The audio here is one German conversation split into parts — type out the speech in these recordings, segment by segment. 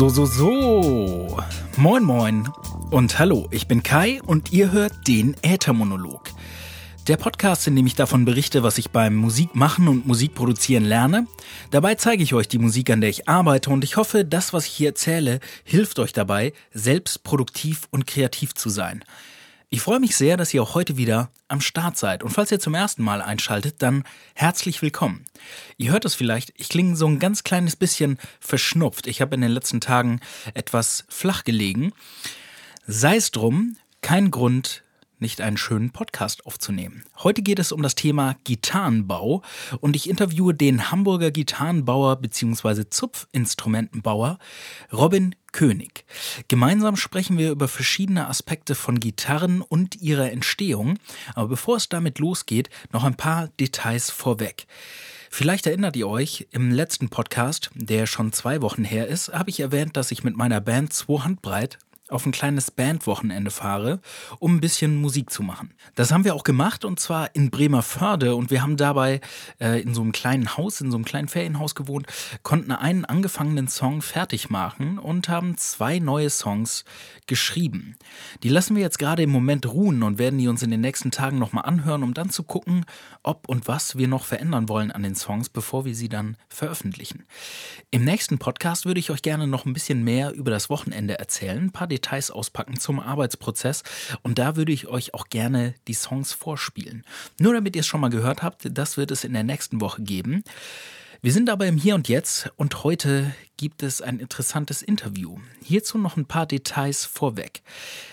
So, so, so. Moin, moin. Und hallo, ich bin Kai und ihr hört den Äthermonolog. Der Podcast, in dem ich davon berichte, was ich beim Musikmachen und Musikproduzieren lerne. Dabei zeige ich euch die Musik, an der ich arbeite und ich hoffe, das, was ich hier erzähle, hilft euch dabei, selbst produktiv und kreativ zu sein. Ich freue mich sehr, dass ihr auch heute wieder am Start seid. Und falls ihr zum ersten Mal einschaltet, dann herzlich willkommen. Ihr hört es vielleicht, ich klinge so ein ganz kleines bisschen verschnupft. Ich habe in den letzten Tagen etwas flach gelegen. Sei es drum, kein Grund, nicht einen schönen Podcast aufzunehmen. Heute geht es um das Thema Gitarrenbau und ich interviewe den Hamburger Gitarrenbauer bzw. Zupfinstrumentenbauer Robin König. Gemeinsam sprechen wir über verschiedene Aspekte von Gitarren und ihrer Entstehung, aber bevor es damit losgeht, noch ein paar Details vorweg. Vielleicht erinnert ihr euch, im letzten Podcast, der schon zwei Wochen her ist, habe ich erwähnt, dass ich mit meiner Band Zwei Handbreit auf ein kleines Bandwochenende fahre, um ein bisschen Musik zu machen. Das haben wir auch gemacht und zwar in Bremerförde und wir haben dabei äh, in so einem kleinen Haus, in so einem kleinen Ferienhaus gewohnt, konnten einen angefangenen Song fertig machen und haben zwei neue Songs geschrieben. Die lassen wir jetzt gerade im Moment ruhen und werden die uns in den nächsten Tagen nochmal anhören, um dann zu gucken, ob und was wir noch verändern wollen an den Songs, bevor wir sie dann veröffentlichen. Im nächsten Podcast würde ich euch gerne noch ein bisschen mehr über das Wochenende erzählen, ein paar Details auspacken zum Arbeitsprozess und da würde ich euch auch gerne die Songs vorspielen. Nur damit ihr es schon mal gehört habt, das wird es in der nächsten Woche geben. Wir sind aber im Hier und Jetzt und heute gibt es ein interessantes Interview. Hierzu noch ein paar Details vorweg.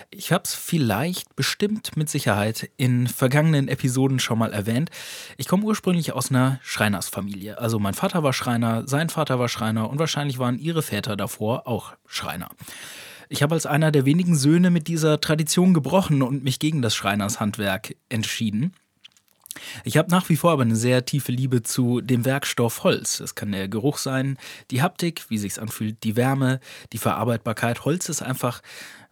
Ich habe es vielleicht, bestimmt mit Sicherheit in vergangenen Episoden schon mal erwähnt. Ich komme ursprünglich aus einer Schreinersfamilie. Also mein Vater war Schreiner, sein Vater war Schreiner und wahrscheinlich waren ihre Väter davor auch Schreiner. Ich habe als einer der wenigen Söhne mit dieser Tradition gebrochen und mich gegen das Schreinershandwerk entschieden. Ich habe nach wie vor aber eine sehr tiefe Liebe zu dem Werkstoff Holz. Es kann der Geruch sein, die Haptik, wie sich's anfühlt, die Wärme, die Verarbeitbarkeit. Holz ist einfach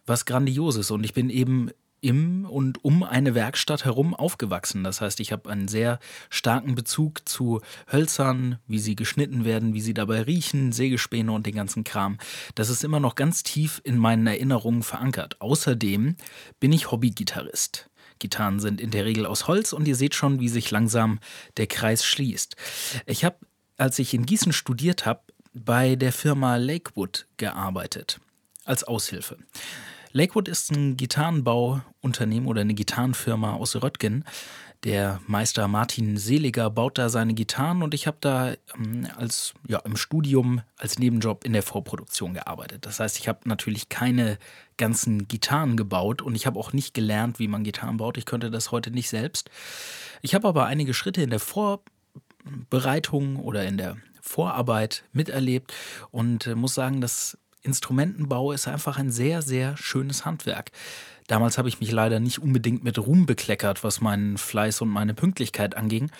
was Grandioses und ich bin eben im und um eine Werkstatt herum aufgewachsen. Das heißt, ich habe einen sehr starken Bezug zu Hölzern, wie sie geschnitten werden, wie sie dabei riechen, Sägespäne und den ganzen Kram. Das ist immer noch ganz tief in meinen Erinnerungen verankert. Außerdem bin ich Hobbygitarrist. Gitarren sind in der Regel aus Holz und ihr seht schon, wie sich langsam der Kreis schließt. Ich habe, als ich in Gießen studiert habe, bei der Firma Lakewood gearbeitet als Aushilfe. Lakewood ist ein Gitarrenbauunternehmen oder eine Gitarrenfirma aus Röttgen. Der Meister Martin Seliger baut da seine Gitarren und ich habe da ähm, als ja, im Studium als Nebenjob in der Vorproduktion gearbeitet. Das heißt, ich habe natürlich keine ganzen Gitarren gebaut und ich habe auch nicht gelernt, wie man Gitarren baut. Ich könnte das heute nicht selbst. Ich habe aber einige Schritte in der Vorbereitung oder in der Vorarbeit miterlebt und äh, muss sagen, dass Instrumentenbau ist einfach ein sehr, sehr schönes Handwerk. Damals habe ich mich leider nicht unbedingt mit Ruhm bekleckert, was meinen Fleiß und meine Pünktlichkeit anging.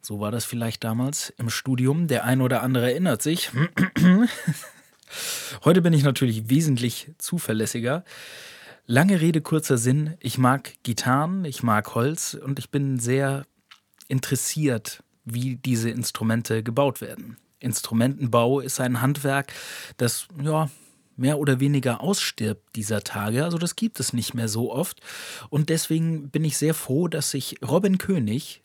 So war das vielleicht damals im Studium. Der ein oder andere erinnert sich. Heute bin ich natürlich wesentlich zuverlässiger. Lange Rede, kurzer Sinn. Ich mag Gitarren, ich mag Holz und ich bin sehr interessiert, wie diese Instrumente gebaut werden. Instrumentenbau ist ein Handwerk, das ja mehr oder weniger ausstirbt dieser Tage. Also das gibt es nicht mehr so oft. Und deswegen bin ich sehr froh, dass sich Robin König,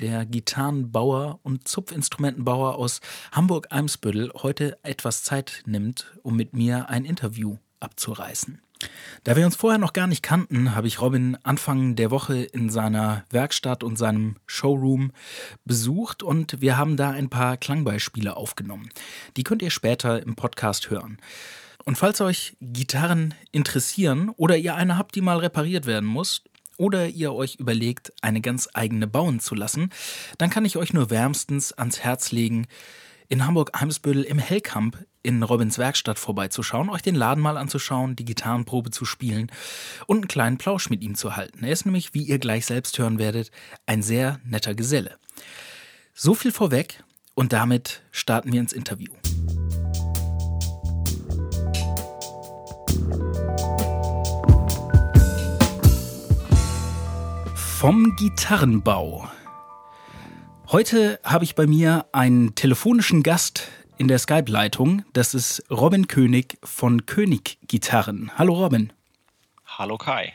der Gitarrenbauer und Zupfinstrumentenbauer aus Hamburg-Eimsbüttel, heute etwas Zeit nimmt, um mit mir ein Interview abzureißen. Da wir uns vorher noch gar nicht kannten, habe ich Robin Anfang der Woche in seiner Werkstatt und seinem Showroom besucht und wir haben da ein paar Klangbeispiele aufgenommen. Die könnt ihr später im Podcast hören. Und falls euch Gitarren interessieren oder ihr eine habt, die mal repariert werden muss, oder ihr euch überlegt, eine ganz eigene bauen zu lassen, dann kann ich euch nur wärmstens ans Herz legen, in Hamburg-Eimsbüttel im Hellkamp in Robins Werkstatt vorbeizuschauen, euch den Laden mal anzuschauen, die Gitarrenprobe zu spielen und einen kleinen Plausch mit ihm zu halten. Er ist nämlich, wie ihr gleich selbst hören werdet, ein sehr netter Geselle. So viel vorweg und damit starten wir ins Interview. Vom Gitarrenbau. Heute habe ich bei mir einen telefonischen Gast in der Skype-Leitung. Das ist Robin König von König Gitarren. Hallo Robin. Hallo Kai.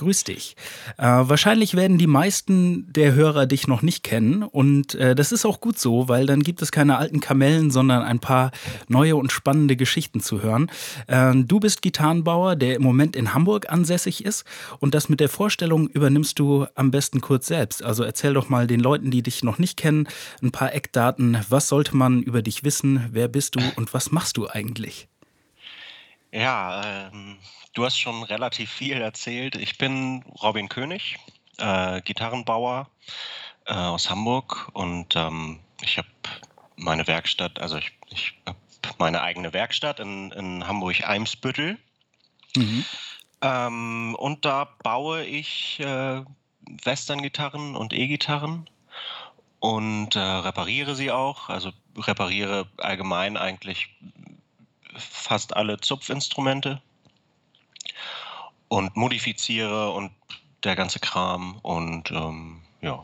Grüß dich. Äh, wahrscheinlich werden die meisten der Hörer dich noch nicht kennen und äh, das ist auch gut so, weil dann gibt es keine alten Kamellen, sondern ein paar neue und spannende Geschichten zu hören. Äh, du bist Gitarrenbauer, der im Moment in Hamburg ansässig ist und das mit der Vorstellung übernimmst du am besten kurz selbst. Also erzähl doch mal den Leuten, die dich noch nicht kennen, ein paar Eckdaten. Was sollte man über dich wissen? Wer bist du und was machst du eigentlich? Ja, ähm, du hast schon relativ viel erzählt. Ich bin Robin König, äh, Gitarrenbauer äh, aus Hamburg und ähm, ich habe meine Werkstatt, also ich, ich habe meine eigene Werkstatt in, in Hamburg-Eimsbüttel. Mhm. Ähm, und da baue ich äh, Western-Gitarren und E-Gitarren und äh, repariere sie auch. Also repariere allgemein eigentlich fast alle Zupfinstrumente und modifiziere und der ganze Kram und ähm, ja.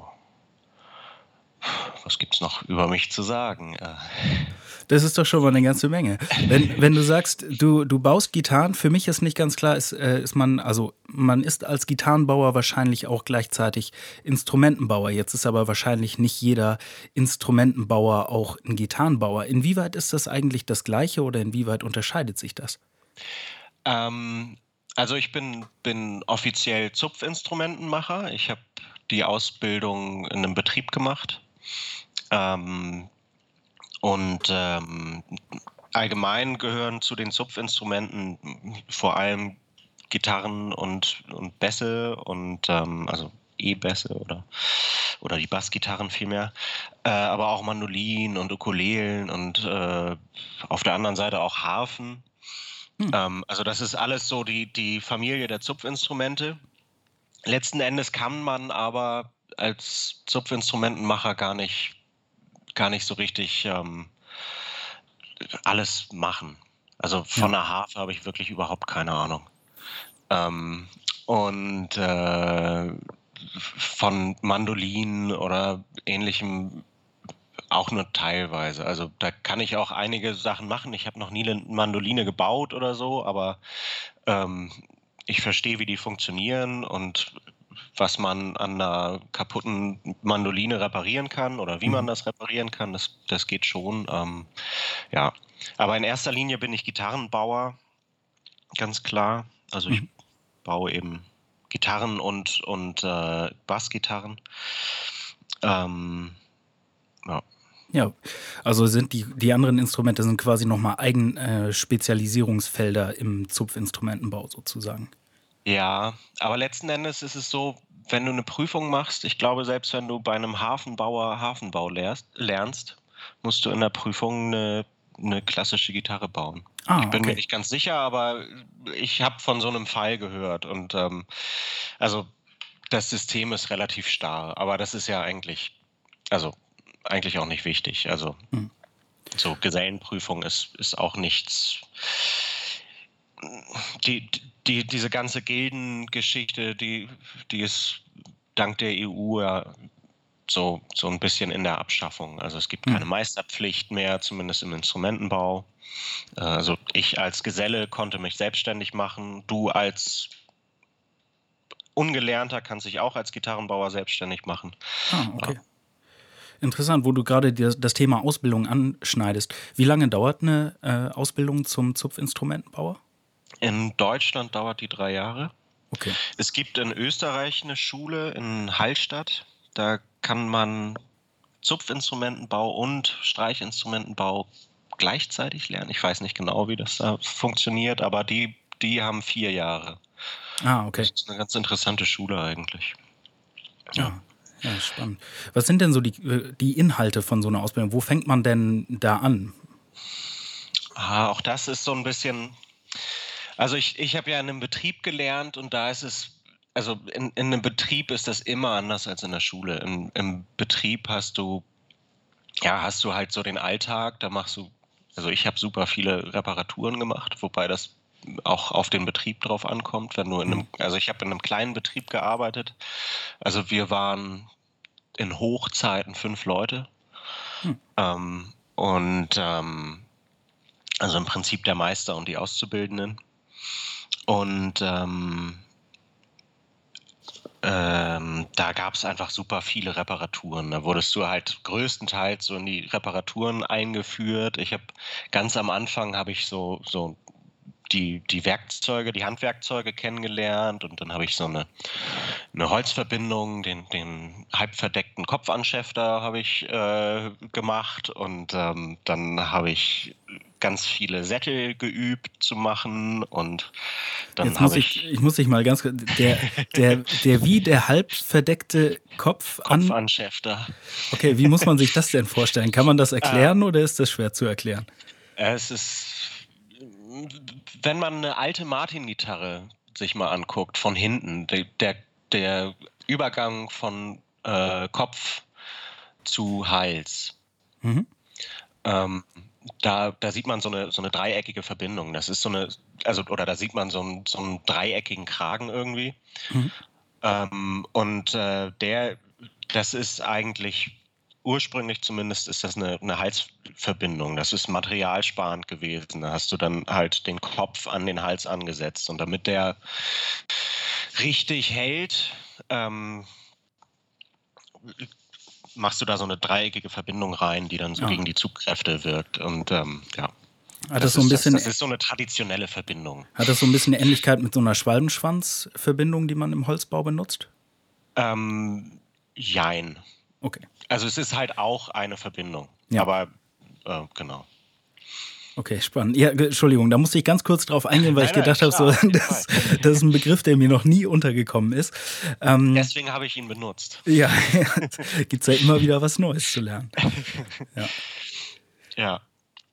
Was gibt's noch über mich zu sagen? Äh. Das ist doch schon mal eine ganze Menge. Wenn, wenn du sagst, du, du baust Gitarren, für mich ist nicht ganz klar, ist, äh, ist man, also man ist als Gitarrenbauer wahrscheinlich auch gleichzeitig Instrumentenbauer. Jetzt ist aber wahrscheinlich nicht jeder Instrumentenbauer auch ein Gitarrenbauer. Inwieweit ist das eigentlich das Gleiche oder inwieweit unterscheidet sich das? Ähm, also ich bin, bin offiziell Zupfinstrumentenmacher. Ich habe die Ausbildung in einem Betrieb gemacht. Ähm, und ähm, allgemein gehören zu den Zupfinstrumenten vor allem Gitarren und, und Bässe und ähm, also E-Bässe oder, oder die Bassgitarren vielmehr, äh, aber auch Mandolinen und Ukulelen und äh, auf der anderen Seite auch Harfen. Hm. Ähm, also das ist alles so die, die Familie der Zupfinstrumente. Letzten Endes kann man aber als Zupfinstrumentenmacher gar nicht gar nicht so richtig ähm, alles machen. Also von ja. der Harfe habe ich wirklich überhaupt keine Ahnung. Ähm, und äh, von Mandolinen oder ähnlichem auch nur teilweise. Also da kann ich auch einige Sachen machen. Ich habe noch nie eine Mandoline gebaut oder so, aber ähm, ich verstehe, wie die funktionieren und was man an einer kaputten Mandoline reparieren kann oder wie man mhm. das reparieren kann, das, das geht schon. Ähm, ja, aber in erster Linie bin ich Gitarrenbauer, ganz klar. Also ich mhm. baue eben Gitarren und, und äh, Bassgitarren. Ähm, ja. Ja, also sind die, die anderen Instrumente sind quasi nochmal eigen äh, Spezialisierungsfelder im Zupfinstrumentenbau sozusagen. Ja, aber letzten Endes ist es so, wenn du eine Prüfung machst, ich glaube, selbst wenn du bei einem Hafenbauer Hafenbau lernst, lernst musst du in der Prüfung eine, eine klassische Gitarre bauen. Ah, ich bin okay. mir nicht ganz sicher, aber ich habe von so einem Fall gehört. Und ähm, also das System ist relativ starr, aber das ist ja eigentlich, also eigentlich auch nicht wichtig. Also hm. so Gesellenprüfung ist, ist auch nichts. Die, die, diese ganze Gildengeschichte, die, die ist dank der EU ja so, so ein bisschen in der Abschaffung. Also es gibt hm. keine Meisterpflicht mehr, zumindest im Instrumentenbau. Also ich als Geselle konnte mich selbstständig machen. Du als Ungelernter kannst dich auch als Gitarrenbauer selbstständig machen. Ah, okay. Interessant, wo du gerade das Thema Ausbildung anschneidest. Wie lange dauert eine äh, Ausbildung zum Zupfinstrumentenbauer? In Deutschland dauert die drei Jahre. Okay. Es gibt in Österreich eine Schule in Hallstatt. Da kann man Zupfinstrumentenbau und Streichinstrumentenbau gleichzeitig lernen. Ich weiß nicht genau, wie das da funktioniert, aber die, die haben vier Jahre. Ah, okay. Das ist eine ganz interessante Schule eigentlich. Ja. ja. Spannend. Was sind denn so die, die Inhalte von so einer Ausbildung? Wo fängt man denn da an? Ah, auch das ist so ein bisschen also ich, ich habe ja in einem Betrieb gelernt und da ist es, also in, in einem Betrieb ist das immer anders als in der Schule. Im, Im Betrieb hast du, ja, hast du halt so den Alltag, da machst du, also ich habe super viele Reparaturen gemacht, wobei das auch auf den Betrieb drauf ankommt, wenn du in einem, also ich habe in einem kleinen Betrieb gearbeitet. Also wir waren in Hochzeiten fünf Leute. Hm. Ähm, und ähm, also im Prinzip der Meister und die Auszubildenden. Und ähm, ähm, da gab es einfach super viele Reparaturen. Da wurdest du halt größtenteils so in die Reparaturen eingeführt. Ich habe ganz am Anfang habe ich so, so die, die Werkzeuge, die Handwerkzeuge kennengelernt und dann habe ich so eine, eine Holzverbindung, den, den halb verdeckten Kopfanschäfter habe ich äh, gemacht und ähm, dann habe ich ganz viele Sättel geübt zu machen und dann habe ich, ich. Ich muss dich mal ganz. Der, der, der wie der halb verdeckte Kopf Kopfanschäfter. Okay, wie muss man sich das denn vorstellen? Kann man das erklären äh, oder ist das schwer zu erklären? Es ist wenn man eine alte Martin-Gitarre sich mal anguckt, von hinten, der, der, Übergang von äh, Kopf zu Hals, mhm. ähm, da, da sieht man so eine, so eine dreieckige Verbindung. Das ist so eine, also, oder da sieht man so einen, so einen dreieckigen Kragen irgendwie. Mhm. Ähm, und äh, der, das ist eigentlich ursprünglich zumindest ist das eine, eine Halsverbindung. Das ist materialsparend gewesen. Da hast du dann halt den Kopf an den Hals angesetzt. Und damit der richtig hält, ähm, machst du da so eine dreieckige Verbindung rein, die dann so ja. gegen die Zugkräfte wirkt. Und ähm, ja. Hat das, das, so ein bisschen, das, das, ist so eine traditionelle Verbindung. Hat das so ein bisschen Ähnlichkeit mit so einer Schwalbenschwanzverbindung, die man im Holzbau benutzt? Ähm, jein. Okay. Also es ist halt auch eine Verbindung. Ja. Aber äh, genau. Okay, spannend. Ja, Entschuldigung, da musste ich ganz kurz drauf eingehen, weil nein, ich gedacht habe, so, das, das, ist ein Begriff, der mir noch nie untergekommen ist. Ähm, Deswegen habe ich ihn benutzt. Ja, gibt es ja immer wieder was Neues zu lernen. Ja,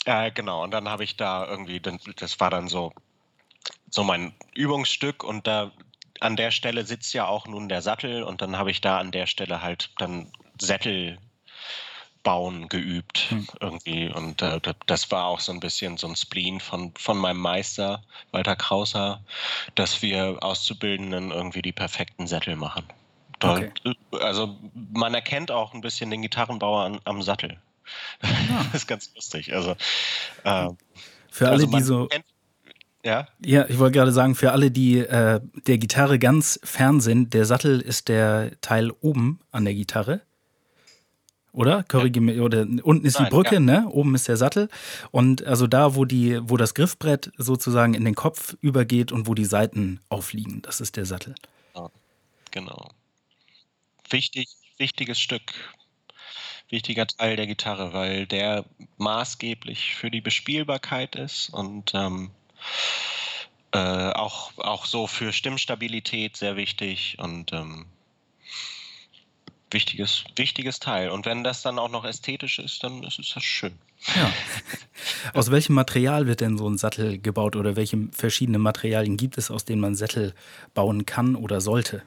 ja äh, genau. Und dann habe ich da irgendwie, das war dann so, so mein Übungsstück und da an der Stelle sitzt ja auch nun der Sattel und dann habe ich da an der Stelle halt dann Sättel bauen geübt hm. irgendwie und äh, das war auch so ein bisschen so ein Spleen von, von meinem Meister Walter Krauser, dass wir Auszubildenden irgendwie die perfekten Sättel machen. Okay. Also man erkennt auch ein bisschen den Gitarrenbauer an, am Sattel. Ah. Das ist ganz lustig. Also äh, für alle, also die so kennt, ja? Ja, ich wollte gerade sagen, für alle, die äh, der Gitarre ganz fern sind, der Sattel ist der Teil oben an der Gitarre. Oder? Korrigiere ja. oder unten ist Nein, die Brücke, ja. ne? Oben ist der Sattel. Und also da, wo die, wo das Griffbrett sozusagen in den Kopf übergeht und wo die Seiten aufliegen, das ist der Sattel. Ja, genau. Wichtig, wichtiges Stück, wichtiger Teil der Gitarre, weil der maßgeblich für die Bespielbarkeit ist und ähm, äh, auch, auch so für Stimmstabilität sehr wichtig und ähm, wichtiges, wichtiges Teil. Und wenn das dann auch noch ästhetisch ist, dann ist es das schön. Ja. Aus welchem Material wird denn so ein Sattel gebaut oder welche verschiedenen Materialien gibt es, aus denen man Sättel bauen kann oder sollte?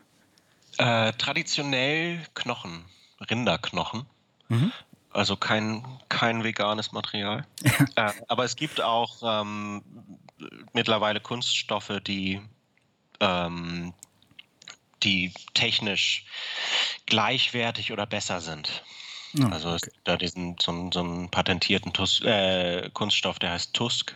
Äh, traditionell Knochen, Rinderknochen. Mhm. Also kein, kein veganes Material. äh, aber es gibt auch ähm, mittlerweile Kunststoffe, die ähm, die technisch gleichwertig oder besser sind. Ja, also okay. da diesen so, so einen patentierten Tus äh, Kunststoff, der heißt Tusk.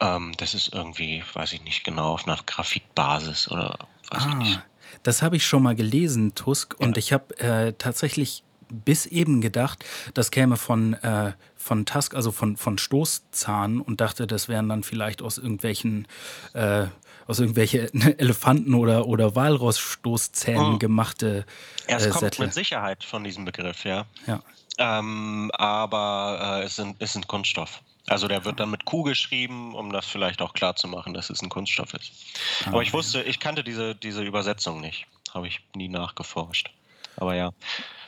Ähm, das ist irgendwie, weiß ich nicht genau, auf einer Graphitbasis oder weiß ah, ich nicht. Das habe ich schon mal gelesen, Tusk, ja. und ich habe äh, tatsächlich bis eben gedacht, das käme von, äh, von Tusk, also von, von Stoßzahn und dachte, das wären dann vielleicht aus irgendwelchen äh, aus irgendwelche Elefanten oder, oder Walrossstoßzähnen oh. gemachte äh, ja, es kommt Sättel. mit Sicherheit von diesem Begriff, ja. ja. Ähm, aber äh, es, sind, ist ein Kunststoff. Also der wird dann mit Q geschrieben, um das vielleicht auch klar zu machen, dass es ein Kunststoff ist. Ah, aber ich wusste, ich kannte diese, diese Übersetzung nicht. Habe ich nie nachgeforscht. Aber ja.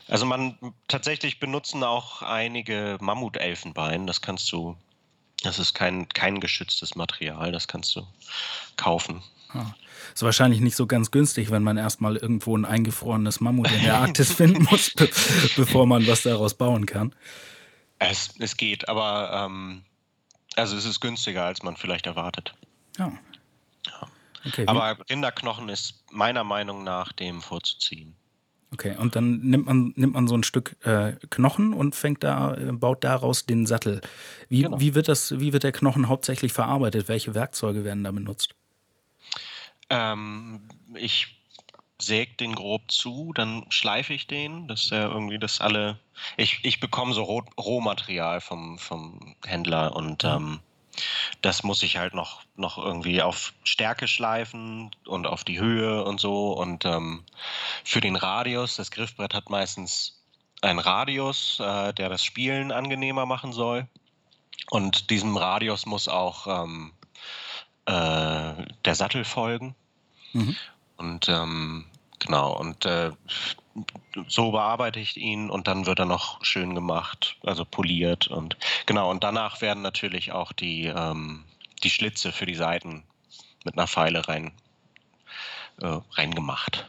Also man tatsächlich benutzen auch einige Mammutelfenbein. Das kannst du das ist kein, kein geschütztes Material, das kannst du kaufen. Ah. Ist wahrscheinlich nicht so ganz günstig, wenn man erstmal irgendwo ein eingefrorenes Mammut in der Arktis finden muss, be bevor man was daraus bauen kann. Es, es geht, aber ähm, also es ist günstiger, als man vielleicht erwartet. Ja. ja. Okay, aber Rinderknochen ist meiner Meinung nach dem vorzuziehen. Okay, und dann nimmt man, nimmt man so ein Stück äh, Knochen und fängt da, äh, baut daraus den Sattel. Wie, genau. wie, wird das, wie wird der Knochen hauptsächlich verarbeitet? Welche Werkzeuge werden da benutzt? Ähm, ich säge den grob zu, dann schleife ich den, dass er irgendwie das alle. Ich, ich bekomme so Rohmaterial vom, vom Händler und ähm, das muss ich halt noch, noch irgendwie auf Stärke schleifen und auf die Höhe und so. Und ähm, für den Radius, das Griffbrett hat meistens einen Radius, äh, der das Spielen angenehmer machen soll. Und diesem Radius muss auch ähm, äh, der Sattel folgen. Mhm. Und ähm, genau, und äh, so bearbeite ich ihn und dann wird er noch schön gemacht, also poliert und genau, und danach werden natürlich auch die, ähm, die Schlitze für die Seiten mit einer Pfeile rein, äh, reingemacht.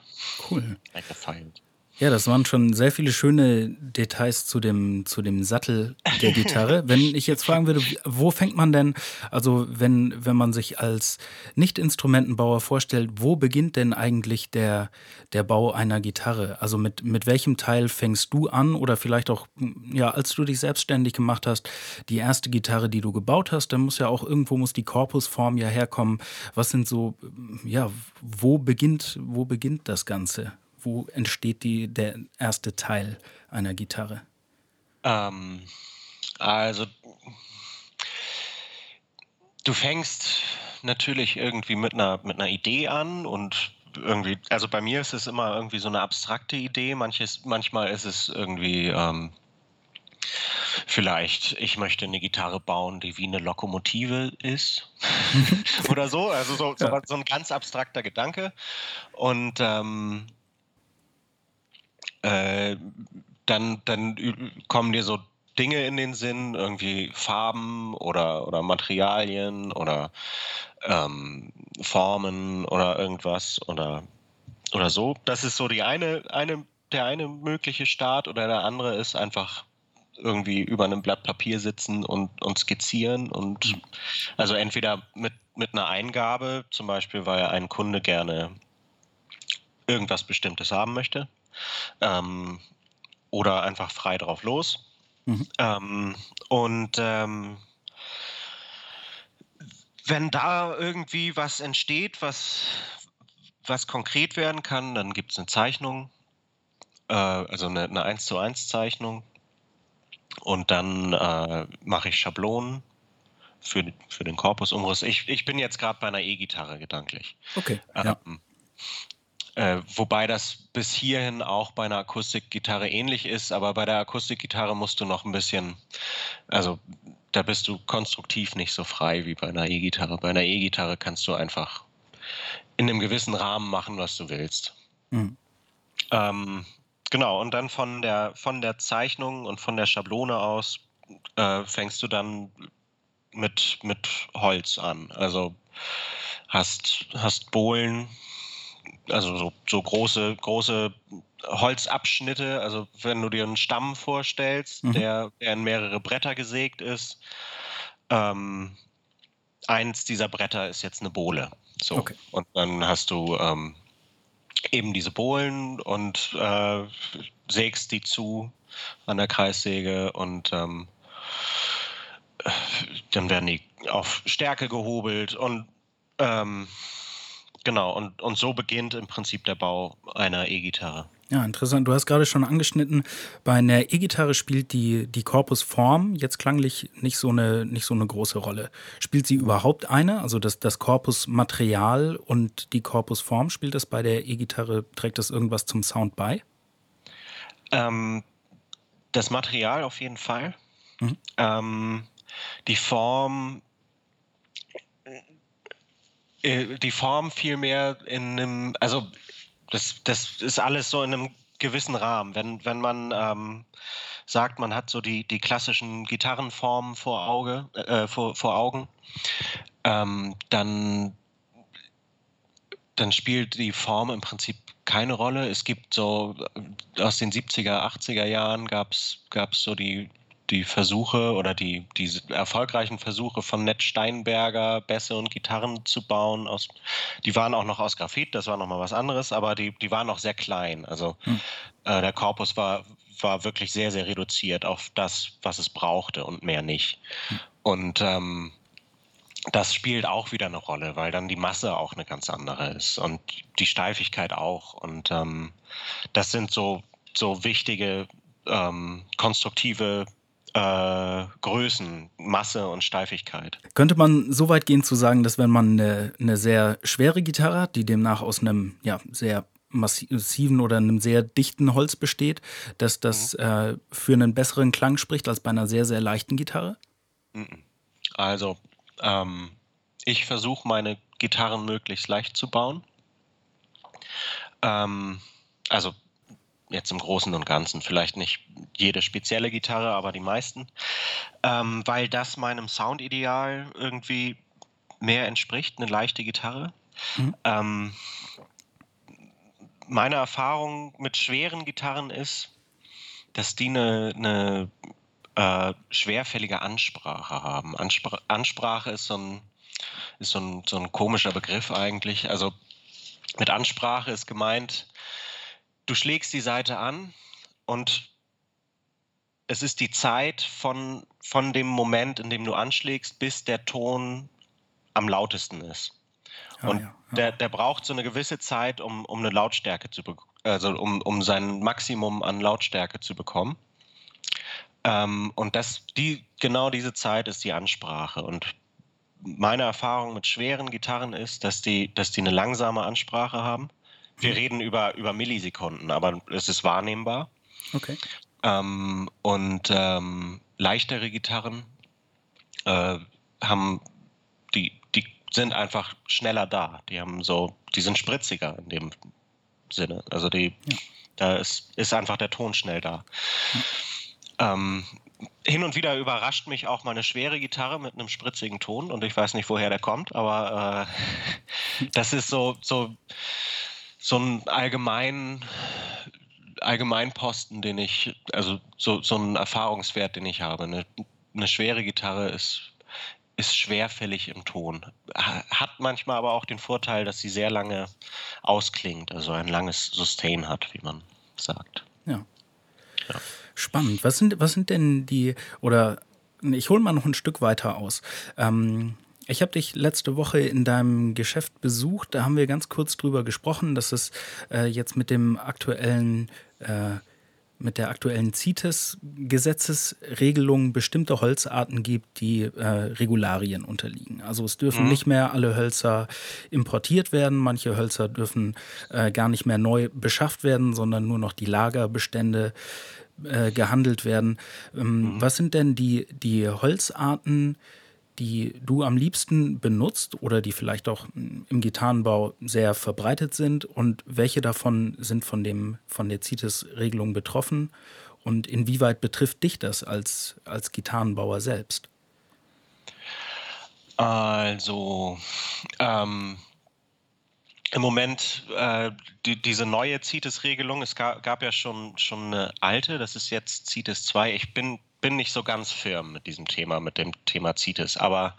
Cool. Eingefeilt. Ja, das waren schon sehr viele schöne Details zu dem, zu dem Sattel der Gitarre. wenn ich jetzt fragen würde, wo fängt man denn, also wenn, wenn man sich als Nicht-Instrumentenbauer vorstellt, wo beginnt denn eigentlich der, der Bau einer Gitarre? Also mit, mit welchem Teil fängst du an oder vielleicht auch, ja, als du dich selbstständig gemacht hast, die erste Gitarre, die du gebaut hast, dann muss ja auch irgendwo muss die Korpusform ja herkommen. Was sind so, ja, wo beginnt, wo beginnt das Ganze? Wo entsteht die, der erste Teil einer Gitarre? Ähm, also du fängst natürlich irgendwie mit einer, mit einer Idee an und irgendwie, also bei mir ist es immer irgendwie so eine abstrakte Idee, Manches, manchmal ist es irgendwie ähm, vielleicht, ich möchte eine Gitarre bauen, die wie eine Lokomotive ist oder so, also so, so, ja. so, ein ganz abstrakter Gedanke und ähm, äh, dann, dann kommen dir so Dinge in den Sinn, irgendwie Farben oder, oder Materialien oder ähm, Formen oder irgendwas oder, oder so. Das ist so die eine, eine, der eine mögliche Start oder der andere ist einfach irgendwie über einem Blatt Papier sitzen und, und skizzieren und also entweder mit, mit einer Eingabe, zum Beispiel, weil ein Kunde gerne irgendwas Bestimmtes haben möchte ähm, oder einfach frei drauf los. Mhm. Ähm, und ähm, wenn da irgendwie was entsteht, was, was konkret werden kann, dann gibt es eine Zeichnung, äh, also eine, eine 1 zu 1 Zeichnung. Und dann äh, mache ich Schablonen für, für den Korpusumriss. Ich, ich bin jetzt gerade bei einer E-Gitarre gedanklich. Okay. Ja. Äh, wobei das bis hierhin auch bei einer Akustikgitarre ähnlich ist, aber bei der Akustikgitarre musst du noch ein bisschen, also da bist du konstruktiv nicht so frei wie bei einer E-Gitarre. Bei einer E-Gitarre kannst du einfach in einem gewissen Rahmen machen, was du willst. Mhm. Ähm, genau, und dann von der, von der Zeichnung und von der Schablone aus äh, fängst du dann mit, mit Holz an. Also hast, hast Bohlen, also so, so große, große Holzabschnitte. Also wenn du dir einen Stamm vorstellst, mhm. der, der in mehrere Bretter gesägt ist, ähm, eins dieser Bretter ist jetzt eine Bohle. So. Okay. Und dann hast du ähm, eben diese Bohlen und äh, sägst die zu an der Kreissäge und ähm, dann werden die auf Stärke gehobelt und ähm, Genau, und, und so beginnt im Prinzip der Bau einer E-Gitarre. Ja, interessant. Du hast gerade schon angeschnitten, bei einer E-Gitarre spielt die, die Korpusform jetzt klanglich nicht so, eine, nicht so eine große Rolle. Spielt sie überhaupt eine? Also das, das Korpusmaterial und die Korpusform, spielt das bei der E-Gitarre, trägt das irgendwas zum Sound bei? Ähm, das Material auf jeden Fall. Mhm. Ähm, die Form die Form vielmehr in einem, also das, das ist alles so in einem gewissen Rahmen. Wenn, wenn man ähm, sagt, man hat so die, die klassischen Gitarrenformen vor, Auge, äh, vor, vor Augen, ähm, dann, dann spielt die Form im Prinzip keine Rolle. Es gibt so aus den 70er, 80er Jahren gab es so die die Versuche oder die, die erfolgreichen Versuche von Ned Steinberger, Bässe und Gitarren zu bauen. Aus, die waren auch noch aus Graphit, das war nochmal was anderes, aber die, die waren auch sehr klein. Also hm. äh, der Korpus war, war wirklich sehr, sehr reduziert auf das, was es brauchte und mehr nicht. Hm. Und ähm, das spielt auch wieder eine Rolle, weil dann die Masse auch eine ganz andere ist und die Steifigkeit auch. Und ähm, das sind so, so wichtige ähm, konstruktive äh, Größen, Masse und Steifigkeit. Könnte man so weit gehen zu sagen, dass wenn man eine, eine sehr schwere Gitarre hat, die demnach aus einem ja, sehr massiven oder einem sehr dichten Holz besteht, dass das mhm. äh, für einen besseren Klang spricht als bei einer sehr, sehr leichten Gitarre? Mhm. Also, ähm, ich versuche meine Gitarren möglichst leicht zu bauen. Ähm, also jetzt im Großen und Ganzen, vielleicht nicht jede spezielle Gitarre, aber die meisten, ähm, weil das meinem Soundideal irgendwie mehr entspricht, eine leichte Gitarre. Mhm. Ähm, meine Erfahrung mit schweren Gitarren ist, dass die eine, eine äh, schwerfällige Ansprache haben. Anspr Ansprache ist so ein, ist so ein, so ein komischer Begriff eigentlich. Also mit Ansprache ist gemeint, du schlägst die Seite an und es ist die Zeit von, von dem Moment, in dem du anschlägst, bis der Ton am lautesten ist. Ah, und ja, ja. Der, der braucht so eine gewisse Zeit, um, um eine Lautstärke zu also um, um sein Maximum an Lautstärke zu bekommen. Ähm, und das, die, genau diese Zeit ist die Ansprache. Und meine Erfahrung mit schweren Gitarren ist, dass die, dass die eine langsame Ansprache haben wir reden über, über Millisekunden, aber es ist wahrnehmbar. Okay. Ähm, und ähm, leichtere Gitarren äh, haben die, die sind einfach schneller da. Die haben so, die sind spritziger in dem Sinne. Also die, ja. da ist, ist einfach der Ton schnell da. Ja. Ähm, hin und wieder überrascht mich auch mal eine schwere Gitarre mit einem spritzigen Ton und ich weiß nicht, woher der kommt, aber äh, das ist so, so so ein allgemein, Allgemeinposten, den ich, also so, so ein Erfahrungswert, den ich habe. Eine, eine schwere Gitarre ist, ist schwerfällig im Ton. Hat manchmal aber auch den Vorteil, dass sie sehr lange ausklingt, also ein langes Sustain hat, wie man sagt. Ja. ja. Spannend. Was sind, was sind denn die, oder ich hole mal noch ein Stück weiter aus. Ähm, ich habe dich letzte Woche in deinem Geschäft besucht. Da haben wir ganz kurz drüber gesprochen, dass es äh, jetzt mit dem aktuellen äh, mit der aktuellen CITES-Gesetzesregelung bestimmte Holzarten gibt, die äh, Regularien unterliegen. Also es dürfen mhm. nicht mehr alle Hölzer importiert werden, manche Hölzer dürfen äh, gar nicht mehr neu beschafft werden, sondern nur noch die Lagerbestände äh, gehandelt werden. Ähm, mhm. Was sind denn die, die Holzarten, die du am liebsten benutzt oder die vielleicht auch im Gitarrenbau sehr verbreitet sind und welche davon sind von, dem, von der CITES-Regelung betroffen und inwieweit betrifft dich das als, als Gitarrenbauer selbst? Also, ähm, im Moment äh, die, diese neue CITES-Regelung, es gab, gab, ja schon, schon eine alte, das ist jetzt CITES 2. Ich bin bin nicht so ganz firm mit diesem Thema, mit dem Thema CITES. Aber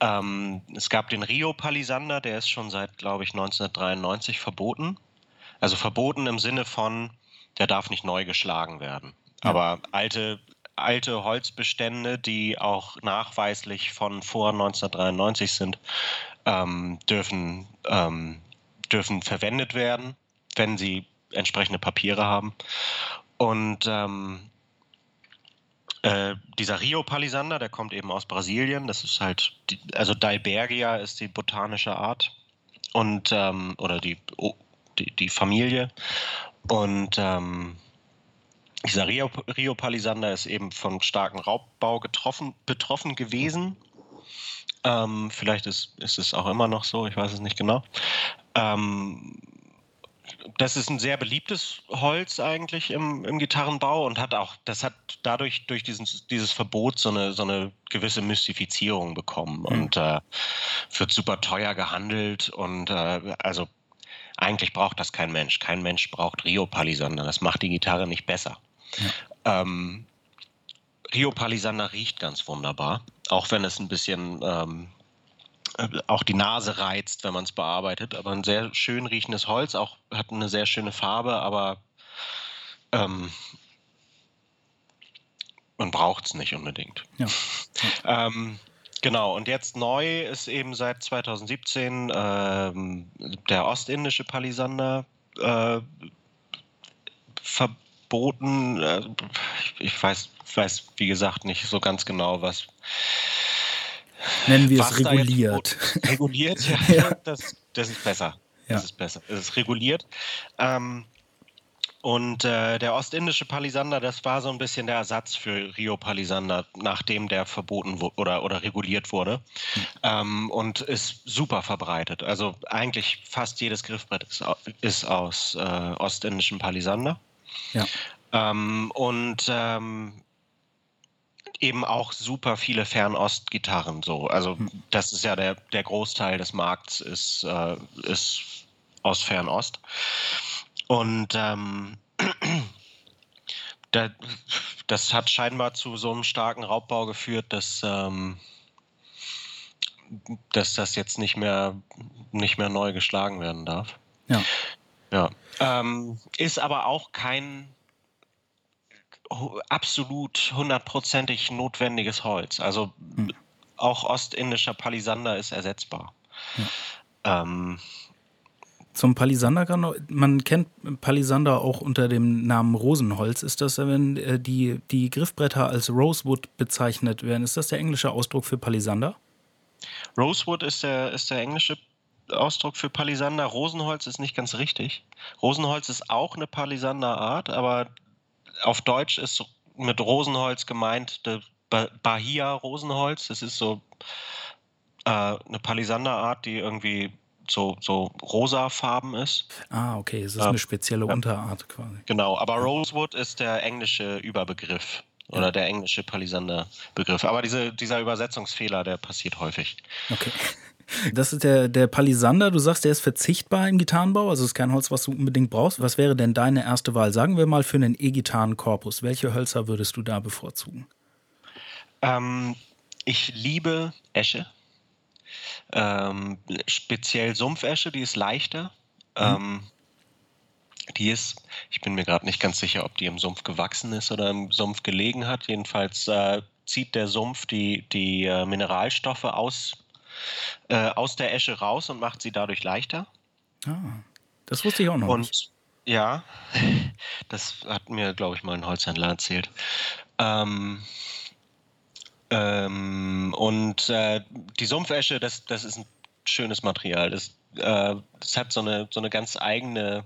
ähm, es gab den Rio-Palisander, der ist schon seit, glaube ich, 1993 verboten. Also verboten im Sinne von, der darf nicht neu geschlagen werden. Ja. Aber alte, alte Holzbestände, die auch nachweislich von vor 1993 sind, ähm, dürfen, ähm, dürfen verwendet werden, wenn sie entsprechende Papiere haben. Und ähm, äh, dieser Rio Palisander, der kommt eben aus Brasilien. Das ist halt, die, also Dalbergia ist die botanische Art und ähm, oder die, oh, die, die Familie. Und ähm, dieser Rio, Rio Palisander ist eben von starkem Raubbau getroffen, betroffen gewesen. Ähm, vielleicht ist, ist es auch immer noch so, ich weiß es nicht genau. Ähm, das ist ein sehr beliebtes Holz eigentlich im, im, Gitarrenbau und hat auch, das hat dadurch durch diesen, dieses Verbot so eine, so eine gewisse Mystifizierung bekommen mhm. und äh, wird super teuer gehandelt und äh, also eigentlich braucht das kein Mensch. Kein Mensch braucht Rio Palisander. Das macht die Gitarre nicht besser. Ja. Ähm, Rio Palisander riecht ganz wunderbar, auch wenn es ein bisschen ähm, äh, auch die Nase reizt, wenn man es bearbeitet. Aber ein sehr schön riechendes Holz, auch hat eine sehr schöne Farbe, aber ähm, man braucht es nicht unbedingt. Ja. ja. Ähm, genau, und jetzt neu ist eben seit 2017 ähm, der ostindische Palisander äh, verboten. Äh, ich weiß, weiß, wie gesagt, nicht so ganz genau, was. Nennen wir es reguliert. Reguliert, ja, ja. Das, das, ist besser. Ja. Das ist besser. Es ist reguliert. Ähm, und äh, der ostindische Palisander, das war so ein bisschen der Ersatz für Rio Palisander, nachdem der verboten oder, oder reguliert wurde. Mhm. Ähm, und ist super verbreitet. Also eigentlich fast jedes Griffbrett ist, ist aus äh, ostindischem Palisander. Ja. Ähm, und ähm, eben auch super viele Fernost-Gitarren so. Also mhm. das ist ja der, der Großteil des Markts ist, äh, ist aus Fernost. Und ähm, das hat scheinbar zu so einem starken Raubbau geführt, dass, ähm, dass das jetzt nicht mehr, nicht mehr neu geschlagen werden darf. Ja. Ja. Ähm, ist aber auch kein absolut hundertprozentig notwendiges Holz. Also hm. auch ostindischer Palisander ist ersetzbar. Ja. Ähm, zum Palisander kann man kennt Palisander auch unter dem Namen Rosenholz. Ist das, wenn äh, die, die Griffbretter als Rosewood bezeichnet werden, ist das der englische Ausdruck für Palisander? Rosewood ist der, ist der englische Ausdruck für Palisander. Rosenholz ist nicht ganz richtig. Rosenholz ist auch eine Palisander-Art, aber auf Deutsch ist mit Rosenholz gemeint Bahia Rosenholz. Das ist so äh, eine Palisander-Art, die irgendwie so, so rosafarben ist. Ah, okay, es ist ähm, eine spezielle ja. Unterart quasi. Genau, aber Rosewood ist der englische Überbegriff ja. oder der englische Palisander-Begriff. Aber diese, dieser Übersetzungsfehler, der passiert häufig. Okay. Das ist der, der Palisander. Du sagst, der ist verzichtbar im Gitarrenbau, also ist kein Holz, was du unbedingt brauchst. Was wäre denn deine erste Wahl? Sagen wir mal für einen E-Gitarrenkorpus. Welche Hölzer würdest du da bevorzugen? Ähm, ich liebe Esche. Ähm, speziell Sumpfesche, die ist leichter. Mhm. Ähm, die ist, ich bin mir gerade nicht ganz sicher, ob die im Sumpf gewachsen ist oder im Sumpf gelegen hat. Jedenfalls äh, zieht der Sumpf die, die äh, Mineralstoffe aus, äh, aus der Esche raus und macht sie dadurch leichter. Ah, das wusste ich auch noch und, nicht. Ja, das hat mir, glaube ich, mal ein Holzhändler erzählt. Ähm, ähm, und äh, die Sumpfesche, das, das ist ein schönes Material. Das, äh, das hat so eine, so eine ganz eigene,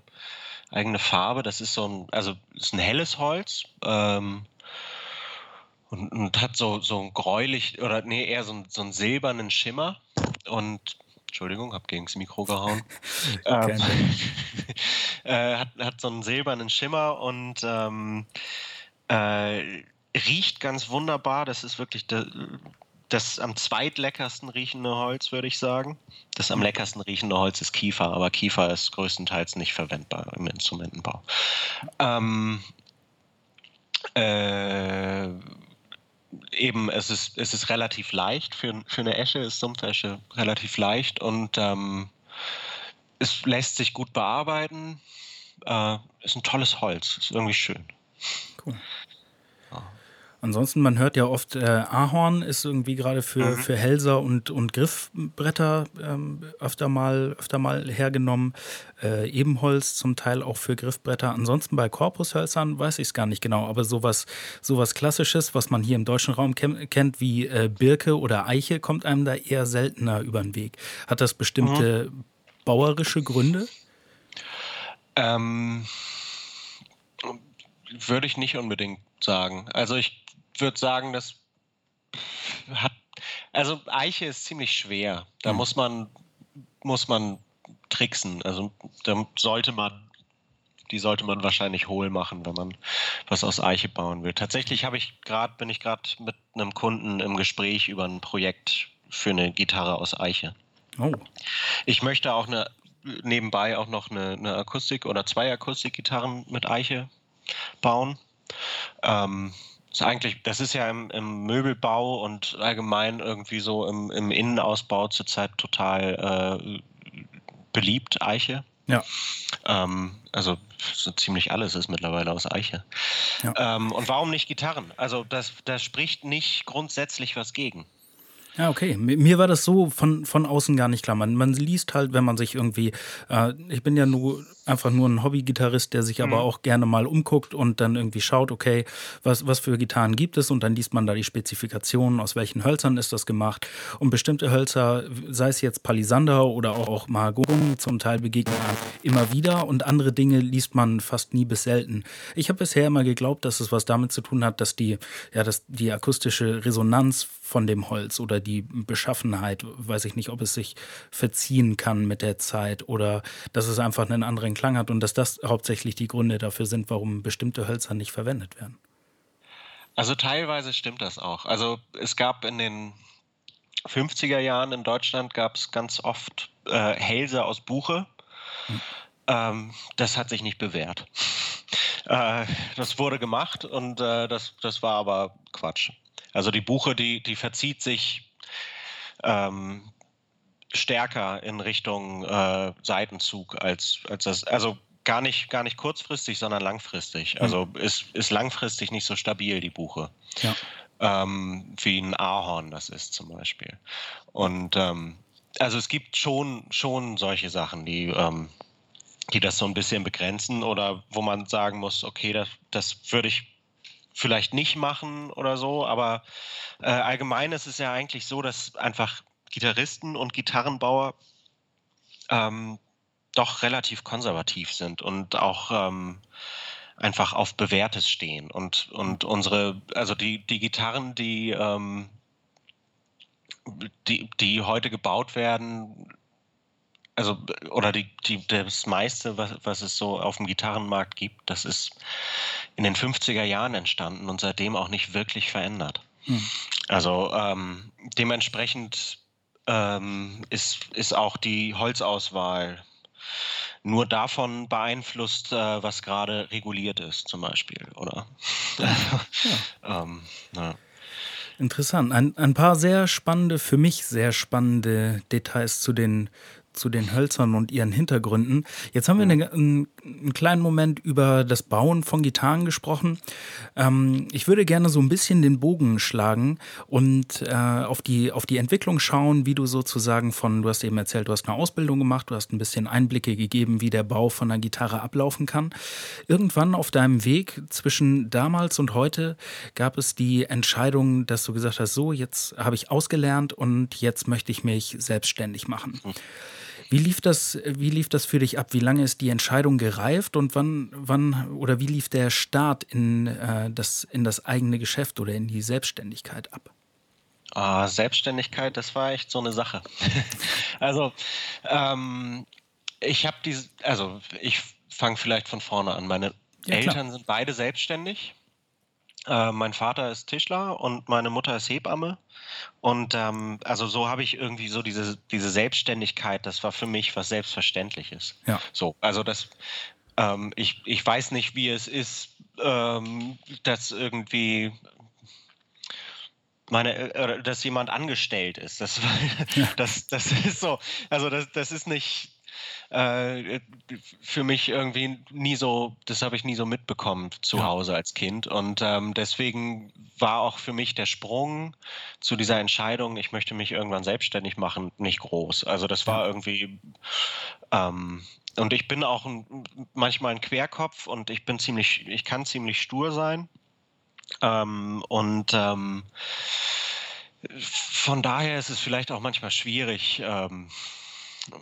eigene Farbe. Das ist so ein, also ist ein helles Holz. Ähm, und, und, hat so, so ein gräulich, oder nee, eher so, so einen silbernen Schimmer. Und Entschuldigung, hab gegen das Mikro gehauen. ähm, äh, hat, hat so einen silbernen Schimmer und ähm, äh, riecht ganz wunderbar. Das ist wirklich der, das am zweitleckersten riechende Holz, würde ich sagen. Das am leckersten riechende Holz ist Kiefer, aber Kiefer ist größtenteils nicht verwendbar im Instrumentenbau. Ähm, äh, eben, es ist, es ist relativ leicht. Für, für eine Esche ist Sumpfesche relativ leicht und ähm, es lässt sich gut bearbeiten. Äh, ist ein tolles Holz, ist irgendwie schön. Cool. Ansonsten, man hört ja oft, äh, Ahorn ist irgendwie gerade für, mhm. für Hälser und, und Griffbretter ähm, öfter, mal, öfter mal hergenommen. Äh, Ebenholz zum Teil auch für Griffbretter. Ansonsten bei Korpushölzern weiß ich es gar nicht genau, aber sowas, sowas Klassisches, was man hier im deutschen Raum kennt, wie äh, Birke oder Eiche, kommt einem da eher seltener über den Weg. Hat das bestimmte mhm. bauerische Gründe? Ähm, würde ich nicht unbedingt sagen. Also ich würde sagen, das hat, also Eiche ist ziemlich schwer. Da mhm. muss man, muss man tricksen. Also da sollte man, die sollte man wahrscheinlich hohl machen, wenn man was aus Eiche bauen will. Tatsächlich habe ich gerade, bin ich gerade mit einem Kunden im Gespräch über ein Projekt für eine Gitarre aus Eiche. Oh. Ich möchte auch eine, nebenbei auch noch eine, eine Akustik- oder zwei Akustikgitarren mit Eiche bauen. Ähm, ist eigentlich, das ist ja im, im, Möbelbau und allgemein irgendwie so im, im Innenausbau zurzeit total äh, beliebt, Eiche. Ja. Ähm, also so ziemlich alles ist mittlerweile aus Eiche. Ja. Ähm, und warum nicht Gitarren? Also das, das spricht nicht grundsätzlich was gegen. Ja, okay. Mir war das so von, von außen gar nicht klar. Man, man liest halt, wenn man sich irgendwie, äh, ich bin ja nur einfach nur ein Hobby-Gitarrist, der sich mhm. aber auch gerne mal umguckt und dann irgendwie schaut, okay, was, was für Gitarren gibt es und dann liest man da die Spezifikationen, aus welchen Hölzern ist das gemacht und bestimmte Hölzer, sei es jetzt Palisander oder auch, auch Mahagoni, zum Teil begegnen immer wieder und andere Dinge liest man fast nie bis selten. Ich habe bisher immer geglaubt, dass es was damit zu tun hat, dass die, ja, dass die akustische Resonanz von dem Holz oder die Beschaffenheit, weiß ich nicht, ob es sich verziehen kann mit der Zeit oder dass es einfach einen anderen Klang hat und dass das hauptsächlich die Gründe dafür sind, warum bestimmte Hölzer nicht verwendet werden. Also teilweise stimmt das auch. Also es gab in den 50er Jahren in Deutschland gab es ganz oft äh, Hälse aus Buche. Hm. Ähm, das hat sich nicht bewährt. Äh, das wurde gemacht und äh, das, das war aber Quatsch. Also die Buche, die, die verzieht sich ähm, stärker in Richtung äh, Seitenzug als, als das, also gar nicht, gar nicht kurzfristig, sondern langfristig. Mhm. Also ist, ist langfristig nicht so stabil, die Buche. Ja. Ähm, wie ein Ahorn das ist zum Beispiel. Und ähm, also es gibt schon, schon solche Sachen, die, ähm, die das so ein bisschen begrenzen oder wo man sagen muss, okay, das, das würde ich vielleicht nicht machen oder so, aber äh, allgemein ist es ja eigentlich so, dass einfach Gitarristen und Gitarrenbauer ähm, doch relativ konservativ sind und auch ähm, einfach auf Bewährtes stehen. Und, und unsere, also die, die Gitarren, die, ähm, die, die heute gebaut werden, also oder die, die, das meiste, was, was es so auf dem Gitarrenmarkt gibt, das ist in den 50er Jahren entstanden und seitdem auch nicht wirklich verändert. Hm. Also ähm, dementsprechend ähm, ist, ist auch die Holzauswahl nur davon beeinflusst, äh, was gerade reguliert ist, zum Beispiel, oder? Ja. ähm, ja. Interessant. Ein, ein paar sehr spannende, für mich sehr spannende Details zu den zu den Hölzern und ihren Hintergründen. Jetzt haben wir eine, einen, einen, kleinen Moment über das Bauen von Gitarren gesprochen. Ähm, ich würde gerne so ein bisschen den Bogen schlagen und äh, auf, die, auf die Entwicklung schauen, wie du sozusagen von, du hast eben erzählt, du hast eine Ausbildung gemacht, du hast ein bisschen Einblicke gegeben, wie der Bau von einer Gitarre ablaufen kann. Irgendwann auf deinem Weg zwischen damals und heute gab es die Entscheidung, dass du gesagt hast, so, jetzt habe ich ausgelernt und jetzt möchte ich mich selbstständig machen. Mhm. Wie lief das, wie lief das für dich ab? Wie lange ist die Entscheidung gereift und wann, wann oder wie lief der Start in, äh, das, in das eigene Geschäft oder in die Selbstständigkeit ab? Oh, Selbstständigkeit, das war echt so eine Sache. also, ähm, ich habe diese, also ich fange vielleicht von vorne an. Meine ja, Eltern sind beide selbstständig. Äh, mein Vater ist Tischler und meine Mutter ist Hebamme. Und ähm, also so habe ich irgendwie so diese, diese Selbstständigkeit, das war für mich was Selbstverständliches. Ja. So, also das, ähm, ich, ich weiß nicht, wie es ist, ähm, dass irgendwie meine, äh, dass jemand angestellt ist. Das, das, das ist so, also das, das ist nicht, äh, für mich irgendwie nie so, das habe ich nie so mitbekommen zu ja. Hause als Kind. Und ähm, deswegen war auch für mich der Sprung zu dieser Entscheidung, ich möchte mich irgendwann selbstständig machen, nicht groß. Also das war irgendwie. Ähm, und ich bin auch ein, manchmal ein Querkopf und ich bin ziemlich, ich kann ziemlich stur sein. Ähm, und ähm, von daher ist es vielleicht auch manchmal schwierig, ähm,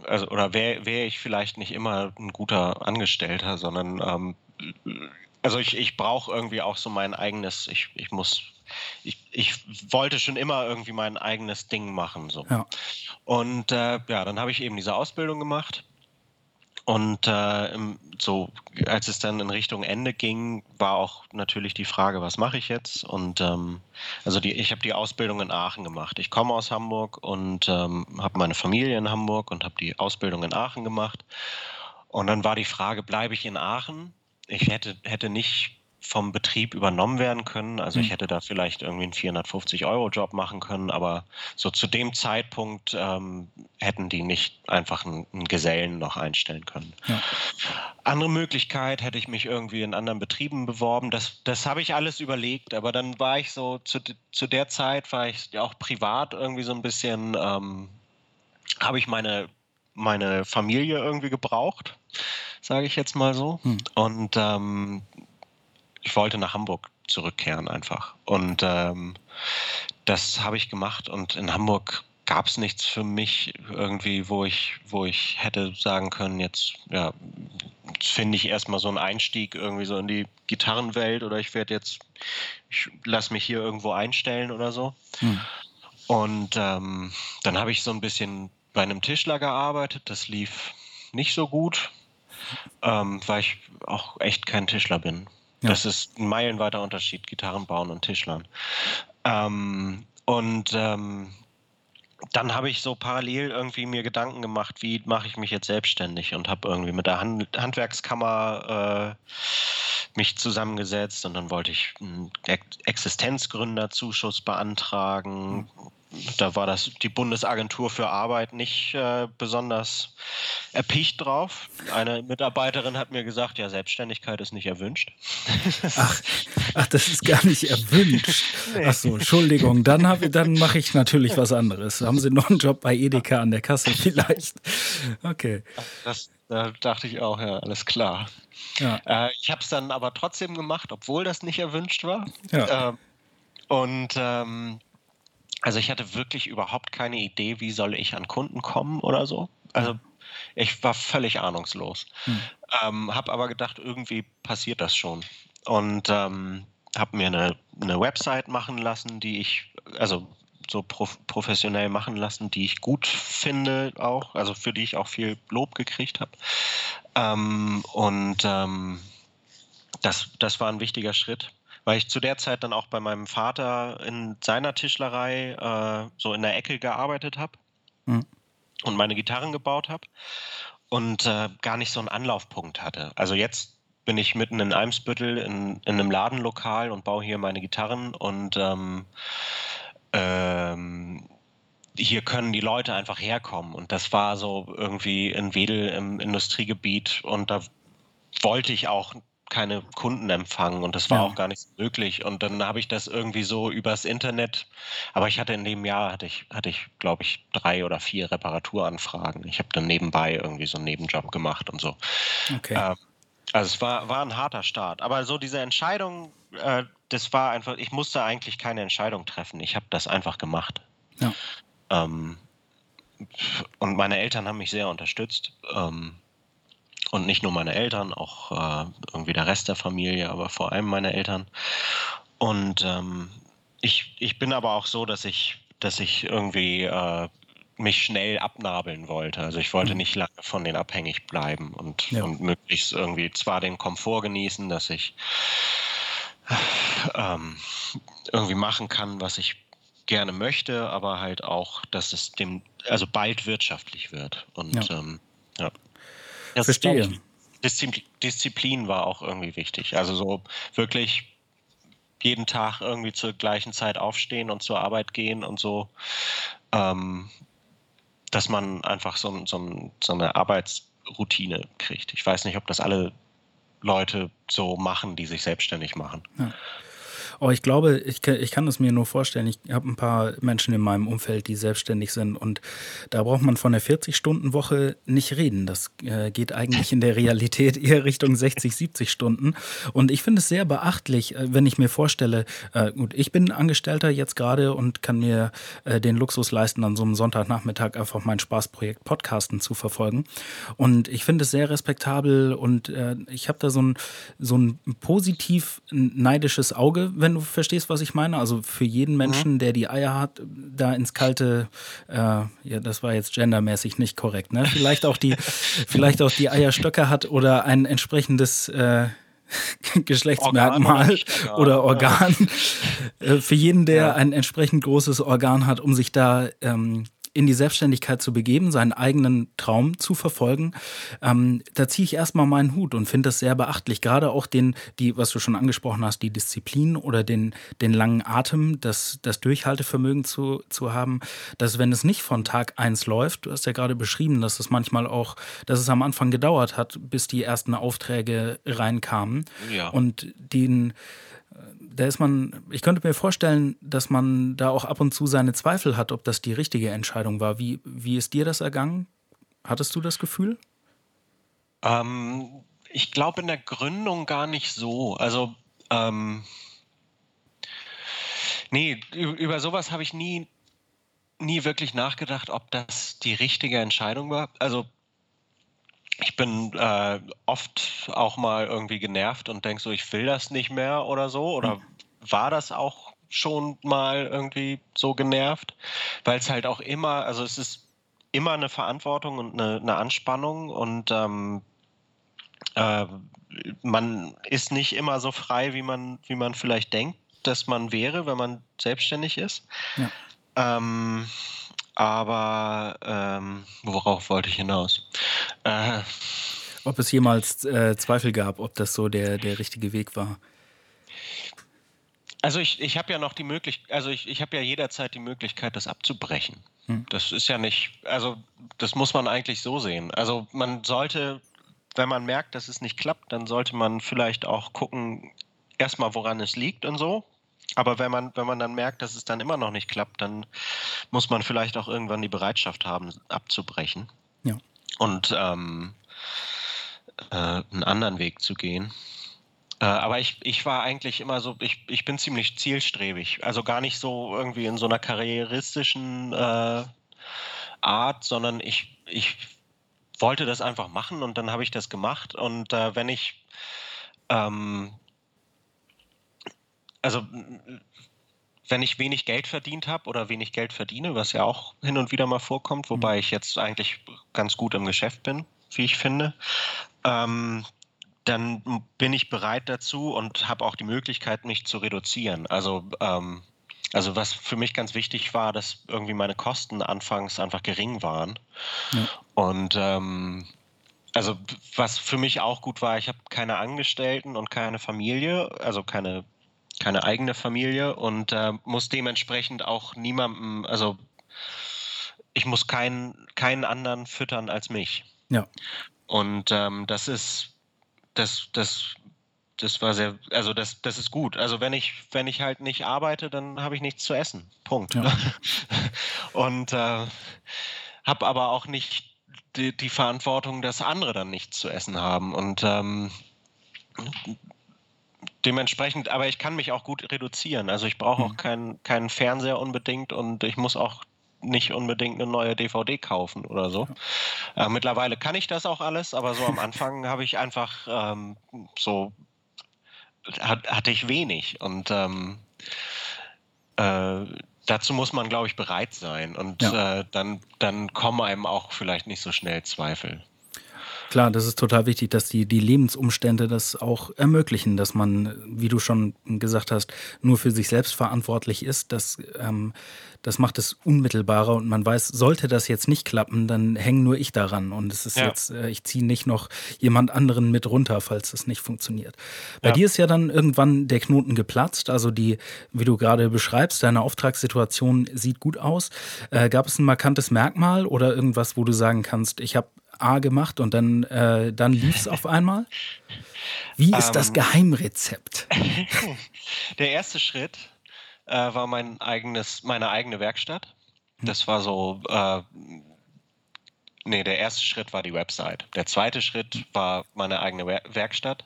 also oder wäre wär ich vielleicht nicht immer ein guter Angestellter, sondern ähm, also ich, ich brauche irgendwie auch so mein eigenes, ich, ich muss, ich, ich wollte schon immer irgendwie mein eigenes Ding machen. So. Ja. Und äh, ja, dann habe ich eben diese Ausbildung gemacht und äh, so, als es dann in Richtung Ende ging, war auch natürlich die Frage, was mache ich jetzt? Und ähm, also die, ich habe die Ausbildung in Aachen gemacht. Ich komme aus Hamburg und ähm, habe meine Familie in Hamburg und habe die Ausbildung in Aachen gemacht. Und dann war die Frage, bleibe ich in Aachen? Ich hätte, hätte nicht vom Betrieb übernommen werden können. Also ich mhm. hätte da vielleicht irgendwie einen 450-Euro-Job machen können, aber so zu dem Zeitpunkt ähm, hätten die nicht einfach einen, einen Gesellen noch einstellen können. Ja. Andere Möglichkeit hätte ich mich irgendwie in anderen Betrieben beworben. Das, das habe ich alles überlegt, aber dann war ich so, zu, zu der Zeit war ich ja auch privat irgendwie so ein bisschen, ähm, habe ich meine, meine Familie irgendwie gebraucht sage ich jetzt mal so. Hm. Und ähm, ich wollte nach Hamburg zurückkehren einfach. Und ähm, das habe ich gemacht und in Hamburg gab es nichts für mich irgendwie, wo ich, wo ich hätte sagen können, jetzt, ja, finde ich erstmal so einen Einstieg irgendwie so in die Gitarrenwelt oder ich werde jetzt, ich lasse mich hier irgendwo einstellen oder so. Hm. Und ähm, dann habe ich so ein bisschen bei einem Tischler gearbeitet, das lief nicht so gut ähm, weil ich auch echt kein Tischler bin. Ja. Das ist ein meilenweiter Unterschied, Gitarren bauen und Tischlern. Ähm, und ähm, dann habe ich so parallel irgendwie mir Gedanken gemacht, wie mache ich mich jetzt selbstständig und habe irgendwie mit der Hand Handwerkskammer äh, mich zusammengesetzt und dann wollte ich einen Existenzgründerzuschuss beantragen, mhm da war das die Bundesagentur für Arbeit nicht äh, besonders erpicht drauf. Eine Mitarbeiterin hat mir gesagt, ja, Selbstständigkeit ist nicht erwünscht. Ach, ach das ist gar nicht erwünscht. Nee. Ach so, Entschuldigung, dann, hab, dann mache ich natürlich was anderes. Haben Sie noch einen Job bei Edeka an der Kasse vielleicht? Okay. Das, da dachte ich auch, ja, alles klar. Ja. Äh, ich habe es dann aber trotzdem gemacht, obwohl das nicht erwünscht war. Ja. Ähm, und ähm, also ich hatte wirklich überhaupt keine Idee, wie soll ich an Kunden kommen oder so. Also ich war völlig ahnungslos. Hm. Ähm, habe aber gedacht, irgendwie passiert das schon. Und ähm, habe mir eine, eine Website machen lassen, die ich, also so prof professionell machen lassen, die ich gut finde auch, also für die ich auch viel Lob gekriegt habe. Ähm, und ähm, das, das war ein wichtiger Schritt weil ich zu der Zeit dann auch bei meinem Vater in seiner Tischlerei äh, so in der Ecke gearbeitet habe mhm. und meine Gitarren gebaut habe und äh, gar nicht so einen Anlaufpunkt hatte. Also jetzt bin ich mitten in Eimsbüttel in, in einem Ladenlokal und baue hier meine Gitarren und ähm, ähm, hier können die Leute einfach herkommen. Und das war so irgendwie in Wedel im Industriegebiet und da wollte ich auch keine Kunden empfangen und das war ja. auch gar nicht möglich. Und dann habe ich das irgendwie so übers Internet, aber ich hatte in dem Jahr, hatte ich, hatte ich, glaube ich, drei oder vier Reparaturanfragen. Ich habe dann nebenbei irgendwie so einen Nebenjob gemacht und so. Okay. Ähm, also es war, war ein harter Start. Aber so diese Entscheidung, äh, das war einfach, ich musste eigentlich keine Entscheidung treffen. Ich habe das einfach gemacht. Ja. Ähm, und meine Eltern haben mich sehr unterstützt. Ähm, und nicht nur meine Eltern, auch äh, irgendwie der Rest der Familie, aber vor allem meine Eltern. Und ähm, ich, ich bin aber auch so, dass ich, dass ich irgendwie äh, mich schnell abnabeln wollte. Also ich wollte mhm. nicht lange von denen abhängig bleiben und, ja. und möglichst irgendwie zwar den Komfort genießen, dass ich ähm, irgendwie machen kann, was ich gerne möchte, aber halt auch, dass es dem, also bald wirtschaftlich wird. Und ja. Ähm, ja. Das Verstehe. Disziplin, Disziplin war auch irgendwie wichtig. Also so wirklich jeden Tag irgendwie zur gleichen Zeit aufstehen und zur Arbeit gehen und so, ähm, dass man einfach so, so, so, eine Arbeitsroutine kriegt. Ich weiß nicht, ob das alle Leute so machen, die sich selbstständig machen. Ja. Oh, ich glaube, ich, ich kann es mir nur vorstellen. Ich habe ein paar Menschen in meinem Umfeld, die selbstständig sind und da braucht man von der 40-Stunden-Woche nicht reden. Das äh, geht eigentlich in der Realität eher Richtung 60, 70 Stunden. Und ich finde es sehr beachtlich, äh, wenn ich mir vorstelle, äh, gut, ich bin Angestellter jetzt gerade und kann mir äh, den Luxus leisten, an so einem Sonntagnachmittag einfach mein Spaßprojekt Podcasten zu verfolgen. Und ich finde es sehr respektabel und äh, ich habe da so ein, so ein positiv neidisches Auge, wenn wenn du verstehst, was ich meine. Also für jeden mhm. Menschen, mhm. der die Eier hat, da ins kalte, äh, ja, das war jetzt gendermäßig nicht korrekt, ne? Vielleicht auch die, vielleicht auch die Eierstöcke hat oder ein entsprechendes äh, Geschlechtsmerkmal Organ oder Organ. Ja. Äh, für jeden, der ja. ein entsprechend großes Organ hat, um sich da ähm, in die Selbstständigkeit zu begeben, seinen eigenen Traum zu verfolgen, ähm, da ziehe ich erstmal meinen Hut und finde das sehr beachtlich. Gerade auch den, die, was du schon angesprochen hast, die Disziplin oder den, den langen Atem, das, das Durchhaltevermögen zu, zu haben, dass wenn es nicht von Tag eins läuft, du hast ja gerade beschrieben, dass es manchmal auch, dass es am Anfang gedauert hat, bis die ersten Aufträge reinkamen. Ja. Und den, da ist man, ich könnte mir vorstellen, dass man da auch ab und zu seine Zweifel hat, ob das die richtige Entscheidung war. Wie, wie ist dir das ergangen? Hattest du das Gefühl? Ähm, ich glaube in der Gründung gar nicht so. Also, ähm, nee, über sowas habe ich nie, nie wirklich nachgedacht, ob das die richtige Entscheidung war. Also, ich bin äh, oft auch mal irgendwie genervt und denke so, ich will das nicht mehr oder so. Oder mhm. war das auch schon mal irgendwie so genervt? Weil es halt auch immer, also es ist immer eine Verantwortung und eine, eine Anspannung und ähm, äh, man ist nicht immer so frei, wie man, wie man vielleicht denkt, dass man wäre, wenn man selbstständig ist. Ja. Ähm, aber ähm, worauf wollte ich hinaus? Äh, ob es jemals äh, Zweifel gab, ob das so der, der richtige Weg war? Also ich, ich habe ja noch die Möglichkeit, also ich, ich habe ja jederzeit die Möglichkeit, das abzubrechen. Hm. Das ist ja nicht, also das muss man eigentlich so sehen. Also man sollte, wenn man merkt, dass es nicht klappt, dann sollte man vielleicht auch gucken, erstmal woran es liegt und so. Aber wenn man, wenn man dann merkt, dass es dann immer noch nicht klappt, dann muss man vielleicht auch irgendwann die Bereitschaft haben, abzubrechen. Ja. Und ähm, äh, einen anderen Weg zu gehen. Äh, aber ich, ich war eigentlich immer so, ich, ich bin ziemlich zielstrebig. Also gar nicht so irgendwie in so einer karrieristischen äh, Art, sondern ich, ich wollte das einfach machen und dann habe ich das gemacht. Und äh, wenn ich ähm, also wenn ich wenig Geld verdient habe oder wenig Geld verdiene, was ja auch hin und wieder mal vorkommt, wobei mhm. ich jetzt eigentlich ganz gut im Geschäft bin, wie ich finde, ähm, dann bin ich bereit dazu und habe auch die Möglichkeit, mich zu reduzieren. Also, ähm, also was für mich ganz wichtig war, dass irgendwie meine Kosten anfangs einfach gering waren. Ja. Und ähm, also was für mich auch gut war, ich habe keine Angestellten und keine Familie, also keine keine eigene Familie und äh, muss dementsprechend auch niemandem, also ich muss keinen, keinen anderen füttern als mich. Ja. Und ähm, das ist, das, das, das war sehr, also das, das ist gut. Also wenn ich, wenn ich halt nicht arbeite, dann habe ich nichts zu essen. Punkt. Ja. und äh, habe aber auch nicht die, die, Verantwortung, dass andere dann nichts zu essen haben. Und ähm, dementsprechend, aber ich kann mich auch gut reduzieren. Also ich brauche auch mhm. keinen keinen Fernseher unbedingt und ich muss auch nicht unbedingt eine neue DVD kaufen oder so. Äh, mittlerweile kann ich das auch alles, aber so am Anfang habe ich einfach ähm, so hat, hatte ich wenig und ähm, äh, dazu muss man, glaube ich, bereit sein und ja. äh, dann, dann kommen einem auch vielleicht nicht so schnell Zweifel. Klar, das ist total wichtig, dass die, die Lebensumstände das auch ermöglichen, dass man, wie du schon gesagt hast, nur für sich selbst verantwortlich ist. Das, ähm, das macht es unmittelbarer und man weiß, sollte das jetzt nicht klappen, dann hänge nur ich daran. Und es ist ja. jetzt, äh, ich ziehe nicht noch jemand anderen mit runter, falls es nicht funktioniert. Bei ja. dir ist ja dann irgendwann der Knoten geplatzt. Also die, wie du gerade beschreibst, deine Auftragssituation sieht gut aus. Äh, gab es ein markantes Merkmal oder irgendwas, wo du sagen kannst, ich habe A gemacht und dann, äh, dann lief es auf einmal? Wie ist ähm, das Geheimrezept? Der erste Schritt äh, war mein eigenes, meine eigene Werkstatt. Hm. Das war so, äh, nee, der erste Schritt war die Website. Der zweite Schritt war meine eigene Werkstatt.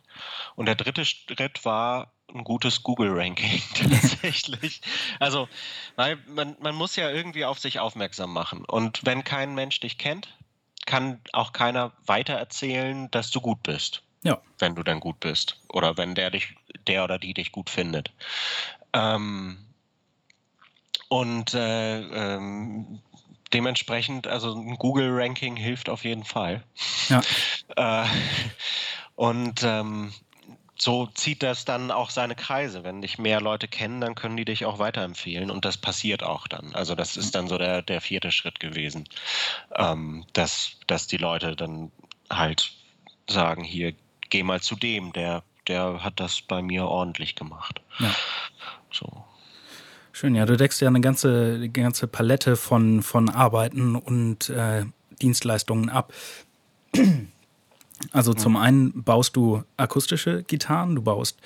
Und der dritte Schritt war ein gutes Google-Ranking tatsächlich. also, weil man, man muss ja irgendwie auf sich aufmerksam machen. Und wenn kein Mensch dich kennt, kann auch keiner weitererzählen, dass du gut bist. Ja. Wenn du dann gut bist. Oder wenn der dich, der oder die dich gut findet. Ähm, und äh, ähm, dementsprechend, also ein Google-Ranking hilft auf jeden Fall. Ja. äh, und ähm, so zieht das dann auch seine Kreise. Wenn dich mehr Leute kennen, dann können die dich auch weiterempfehlen und das passiert auch dann. Also das ist dann so der, der vierte Schritt gewesen, ähm, dass, dass die Leute dann halt sagen, hier, geh mal zu dem, der, der hat das bei mir ordentlich gemacht. Ja. So. Schön, ja, du deckst ja eine ganze, eine ganze Palette von, von Arbeiten und äh, Dienstleistungen ab. Also zum einen baust du akustische Gitarren, du baust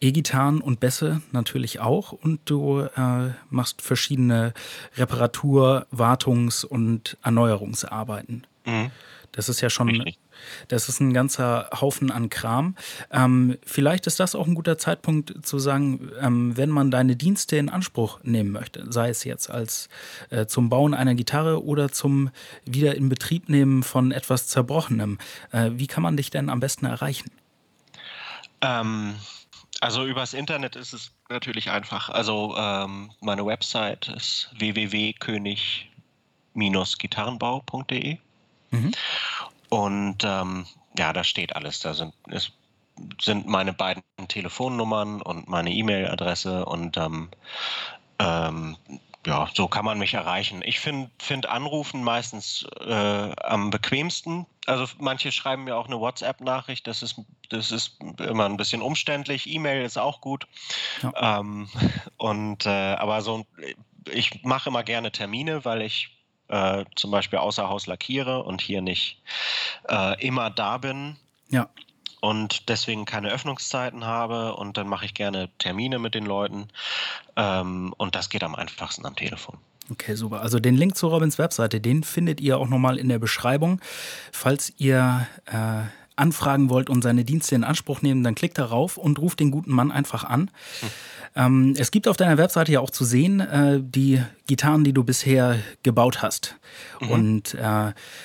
E-Gitarren und Bässe natürlich auch und du äh, machst verschiedene Reparatur-, Wartungs- und Erneuerungsarbeiten. Mhm. Das ist ja schon Richtig. Das ist ein ganzer Haufen an Kram. Ähm, vielleicht ist das auch ein guter Zeitpunkt zu sagen, ähm, wenn man deine Dienste in Anspruch nehmen möchte, sei es jetzt als äh, zum Bauen einer Gitarre oder zum wieder in Betrieb nehmen von etwas Zerbrochenem. Äh, wie kann man dich denn am besten erreichen? Ähm, also übers Internet ist es natürlich einfach. Also ähm, meine Website ist www.könig-gitarrenbau.de. Mhm. Und ähm, ja, da steht alles. Da sind, ist, sind meine beiden Telefonnummern und meine E-Mail-Adresse und ähm, ähm, ja, so kann man mich erreichen. Ich finde find Anrufen meistens äh, am bequemsten. Also manche schreiben mir auch eine WhatsApp-Nachricht, das ist, das ist immer ein bisschen umständlich. E-Mail ist auch gut. Ja. Ähm, und äh, aber so ich mache immer gerne Termine, weil ich äh, zum Beispiel außer Haus lackiere und hier nicht äh, immer da bin. Ja. Und deswegen keine Öffnungszeiten habe und dann mache ich gerne Termine mit den Leuten. Ähm, und das geht am einfachsten am Telefon. Okay, super. Also den Link zu Robins Webseite, den findet ihr auch nochmal in der Beschreibung. Falls ihr äh, anfragen wollt und seine Dienste in Anspruch nehmen, dann klickt darauf und ruft den guten Mann einfach an. Hm. Ähm, es gibt auf deiner Webseite ja auch zu sehen äh, die Gitarren, die du bisher gebaut hast. Mhm. Und äh,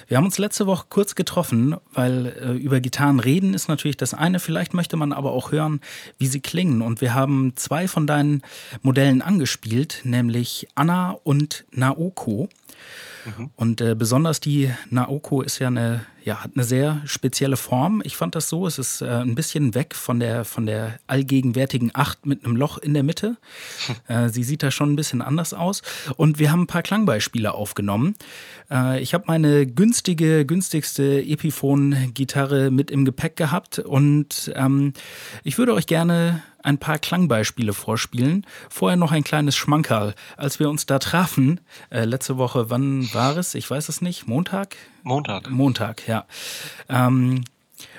wir haben uns letzte Woche kurz getroffen, weil äh, über Gitarren reden ist natürlich das eine. Vielleicht möchte man aber auch hören, wie sie klingen. Und wir haben zwei von deinen Modellen angespielt, nämlich Anna und Naoko. Mhm. Und äh, besonders die Naoko ist ja eine, ja, hat eine sehr spezielle Form. Ich fand das so, es ist äh, ein bisschen weg von der, von der allgegenwärtigen Acht mit einem Loch in der Mitte. Äh, sie sieht da schon ein bisschen anders aus. Und wir haben ein paar Klangbeispiele aufgenommen. Äh, ich habe meine günstige, günstigste Epiphone-Gitarre mit im Gepäck gehabt und ähm, ich würde euch gerne ein paar Klangbeispiele vorspielen. Vorher noch ein kleines Schmankerl. Als wir uns da trafen, äh, letzte Woche, wann war es? Ich weiß es nicht. Montag? Montag. Montag, ja. Ähm,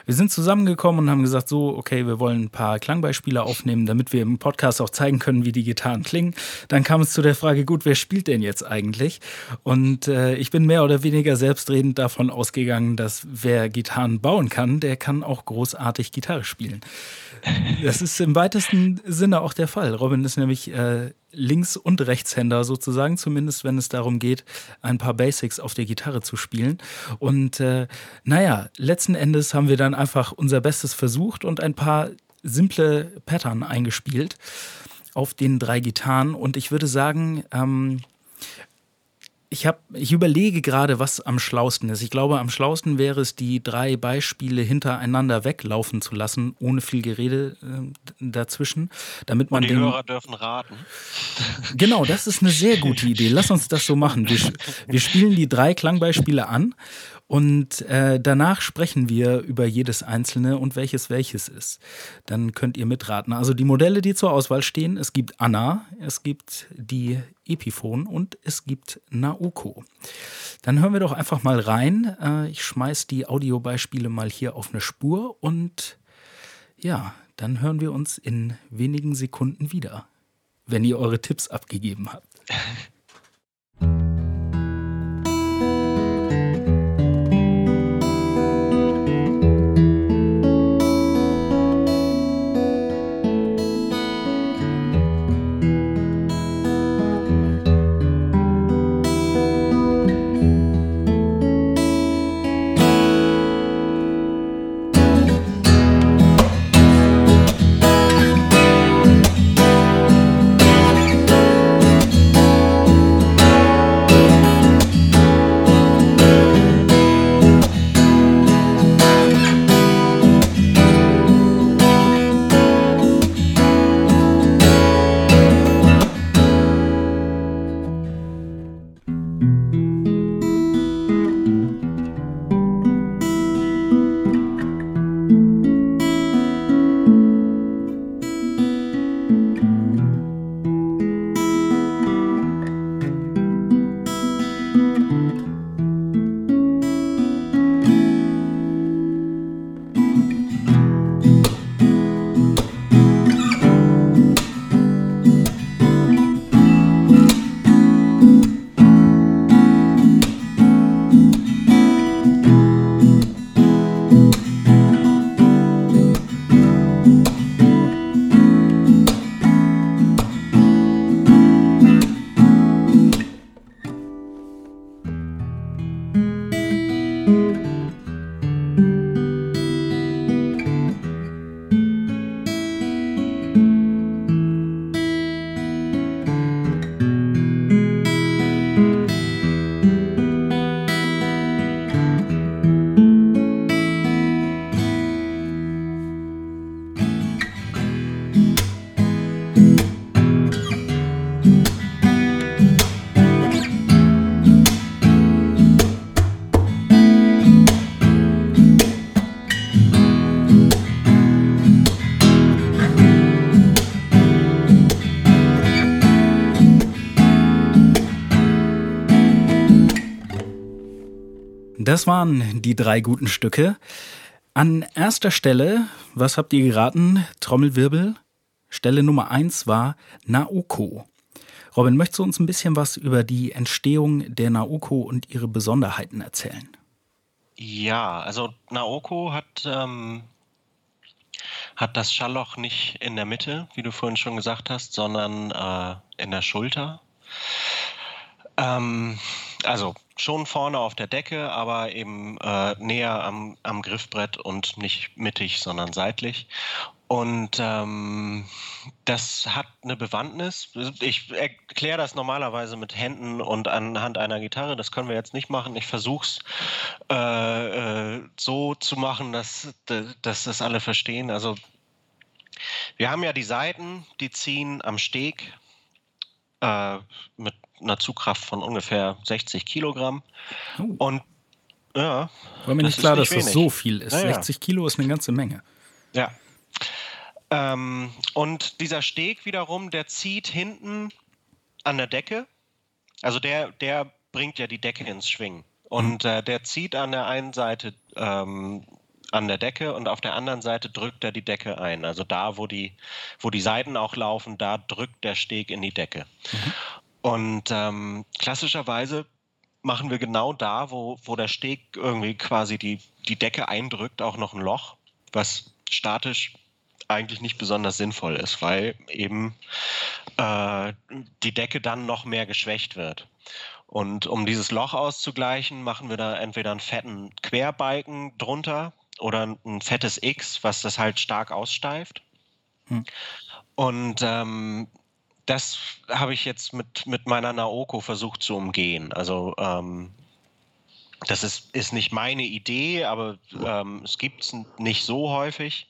wir sind zusammengekommen und haben gesagt, so, okay, wir wollen ein paar Klangbeispiele aufnehmen, damit wir im Podcast auch zeigen können, wie die Gitarren klingen. Dann kam es zu der Frage, gut, wer spielt denn jetzt eigentlich? Und äh, ich bin mehr oder weniger selbstredend davon ausgegangen, dass wer Gitarren bauen kann, der kann auch großartig Gitarre spielen. Das ist im weitesten Sinne auch der Fall. Robin ist nämlich äh, Links- und Rechtshänder sozusagen, zumindest wenn es darum geht, ein paar Basics auf der Gitarre zu spielen. Und äh, naja, letzten Endes haben wir dann einfach unser Bestes versucht und ein paar simple Pattern eingespielt auf den drei Gitarren. Und ich würde sagen, ähm, ich, hab, ich überlege gerade, was am schlausten ist. Ich glaube, am schlausten wäre es, die drei Beispiele hintereinander weglaufen zu lassen, ohne viel Gerede äh, dazwischen, damit man Und die den, Hörer dürfen raten. Genau, das ist eine sehr gute Idee. Lass uns das so machen. Wir, wir spielen die drei Klangbeispiele an und äh, danach sprechen wir über jedes einzelne und welches welches ist. Dann könnt ihr mitraten. Also die Modelle, die zur Auswahl stehen, es gibt Anna, es gibt die Epiphone und es gibt Naoko. Dann hören wir doch einfach mal rein. Äh, ich schmeiß die Audiobeispiele mal hier auf eine Spur und ja, dann hören wir uns in wenigen Sekunden wieder, wenn ihr eure Tipps abgegeben habt. Das waren die drei guten Stücke. An erster Stelle, was habt ihr geraten? Trommelwirbel. Stelle Nummer eins war Naoko. Robin, möchtest du uns ein bisschen was über die Entstehung der Naoko und ihre Besonderheiten erzählen? Ja, also Naoko hat, ähm, hat das Schallloch nicht in der Mitte, wie du vorhin schon gesagt hast, sondern äh, in der Schulter. Ähm, also schon vorne auf der Decke, aber eben äh, näher am, am Griffbrett und nicht mittig, sondern seitlich. Und ähm, das hat eine Bewandtnis. Ich erkläre das normalerweise mit Händen und anhand einer Gitarre. Das können wir jetzt nicht machen. Ich versuche es äh, äh, so zu machen, dass, dass das alle verstehen. Also wir haben ja die Seiten, die ziehen am Steg äh, mit einer Zugkraft von ungefähr 60 Kilogramm. Oh. Und ja. War mir nicht klar, nicht dass wenig. das so viel ist. Naja. 60 Kilo ist eine ganze Menge. Ja. Ähm, und dieser Steg wiederum, der zieht hinten an der Decke. Also der, der bringt ja die Decke ins Schwingen. Und äh, der zieht an der einen Seite ähm, an der Decke und auf der anderen Seite drückt er die Decke ein. Also da, wo die, wo die Seiten auch laufen, da drückt der Steg in die Decke. Mhm. Und ähm, klassischerweise machen wir genau da, wo, wo der Steg irgendwie quasi die, die Decke eindrückt, auch noch ein Loch, was statisch eigentlich nicht besonders sinnvoll ist, weil eben äh, die Decke dann noch mehr geschwächt wird. Und um dieses Loch auszugleichen, machen wir da entweder einen fetten Querbalken drunter oder ein fettes X, was das halt stark aussteift. Hm. Und ähm, das habe ich jetzt mit, mit meiner Naoko versucht zu umgehen. Also ähm, das ist, ist nicht meine Idee, aber ähm, es gibt es nicht so häufig.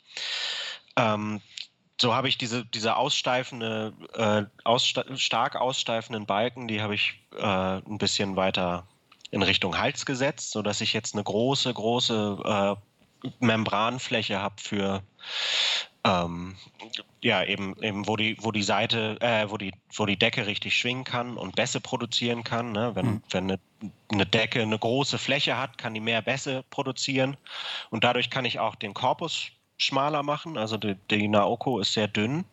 Ähm, so habe ich diese, diese aussteifende, äh, ausste stark aussteifenden Balken, die habe ich äh, ein bisschen weiter in Richtung Hals gesetzt, sodass ich jetzt eine große, große äh, Membranfläche habe für ähm, ja, eben, eben wo die, wo die Seite, äh, wo die, wo die Decke richtig schwingen kann und Bässe produzieren kann. Ne? Wenn, mhm. wenn eine, eine Decke eine große Fläche hat, kann die mehr Bässe produzieren. Und dadurch kann ich auch den Korpus schmaler machen. Also die, die Naoko ist sehr dünn.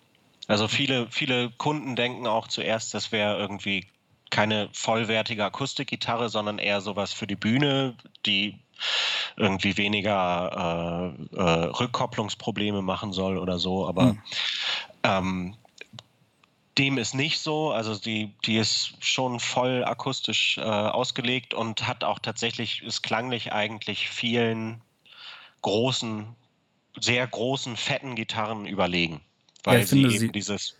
Also viele, viele Kunden denken auch zuerst, das wäre irgendwie keine vollwertige Akustikgitarre, sondern eher sowas für die Bühne, die irgendwie weniger äh, äh, Rückkopplungsprobleme machen soll oder so. Aber mhm. ähm, dem ist nicht so. Also die, die ist schon voll akustisch äh, ausgelegt und hat auch tatsächlich, ist klanglich eigentlich vielen großen, sehr großen, fetten Gitarren überlegen. Weil ja, sie eben sie dieses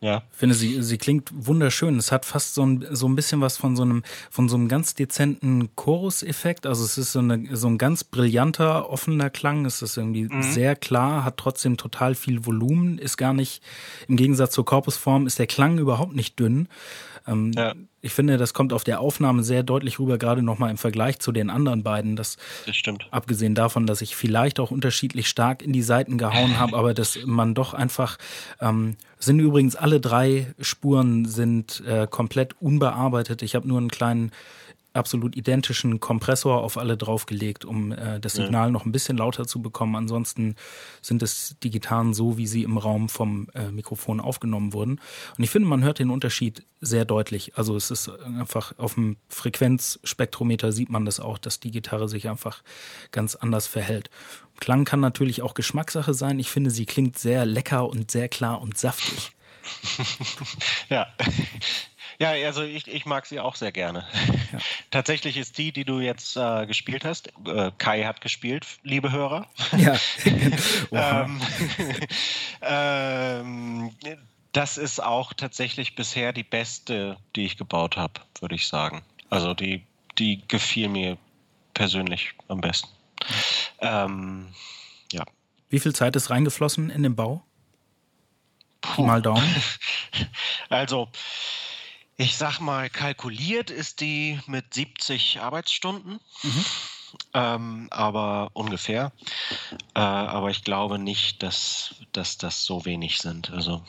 ja. Ich finde, sie, sie klingt wunderschön. Es hat fast so ein, so ein bisschen was von so einem, von so einem ganz dezenten Chorus-Effekt. Also es ist so, eine, so ein ganz brillanter, offener Klang. Es ist irgendwie mhm. sehr klar, hat trotzdem total viel Volumen, ist gar nicht, im Gegensatz zur Korpusform ist der Klang überhaupt nicht dünn. Ähm, ja. Ich finde, das kommt auf der Aufnahme sehr deutlich rüber, gerade nochmal im Vergleich zu den anderen beiden. Das, das stimmt. Abgesehen davon, dass ich vielleicht auch unterschiedlich stark in die Seiten gehauen habe, aber dass man doch einfach, ähm, sind übrigens alle drei Spuren sind äh, komplett unbearbeitet. Ich habe nur einen kleinen absolut identischen Kompressor auf alle draufgelegt, um äh, das Signal ja. noch ein bisschen lauter zu bekommen. Ansonsten sind es die Gitarren so, wie sie im Raum vom äh, Mikrofon aufgenommen wurden. Und ich finde, man hört den Unterschied sehr deutlich. Also es ist einfach auf dem Frequenzspektrometer sieht man das auch, dass die Gitarre sich einfach ganz anders verhält. Klang kann natürlich auch Geschmackssache sein. Ich finde, sie klingt sehr lecker und sehr klar und saftig. ja, ja, also ich, ich mag sie auch sehr gerne. Ja. Tatsächlich ist die, die du jetzt äh, gespielt hast, äh, Kai hat gespielt, liebe Hörer. Ja. ähm, ähm, das ist auch tatsächlich bisher die beste, die ich gebaut habe, würde ich sagen. Also die, die gefiel mir persönlich am besten. Ähm, ja. Wie viel Zeit ist reingeflossen in den Bau? Puh. Mal Daumen. Also, ich sag mal, kalkuliert ist die mit 70 Arbeitsstunden. Mhm. Ähm, aber ungefähr. Äh, aber ich glaube nicht, dass, dass das so wenig sind. Also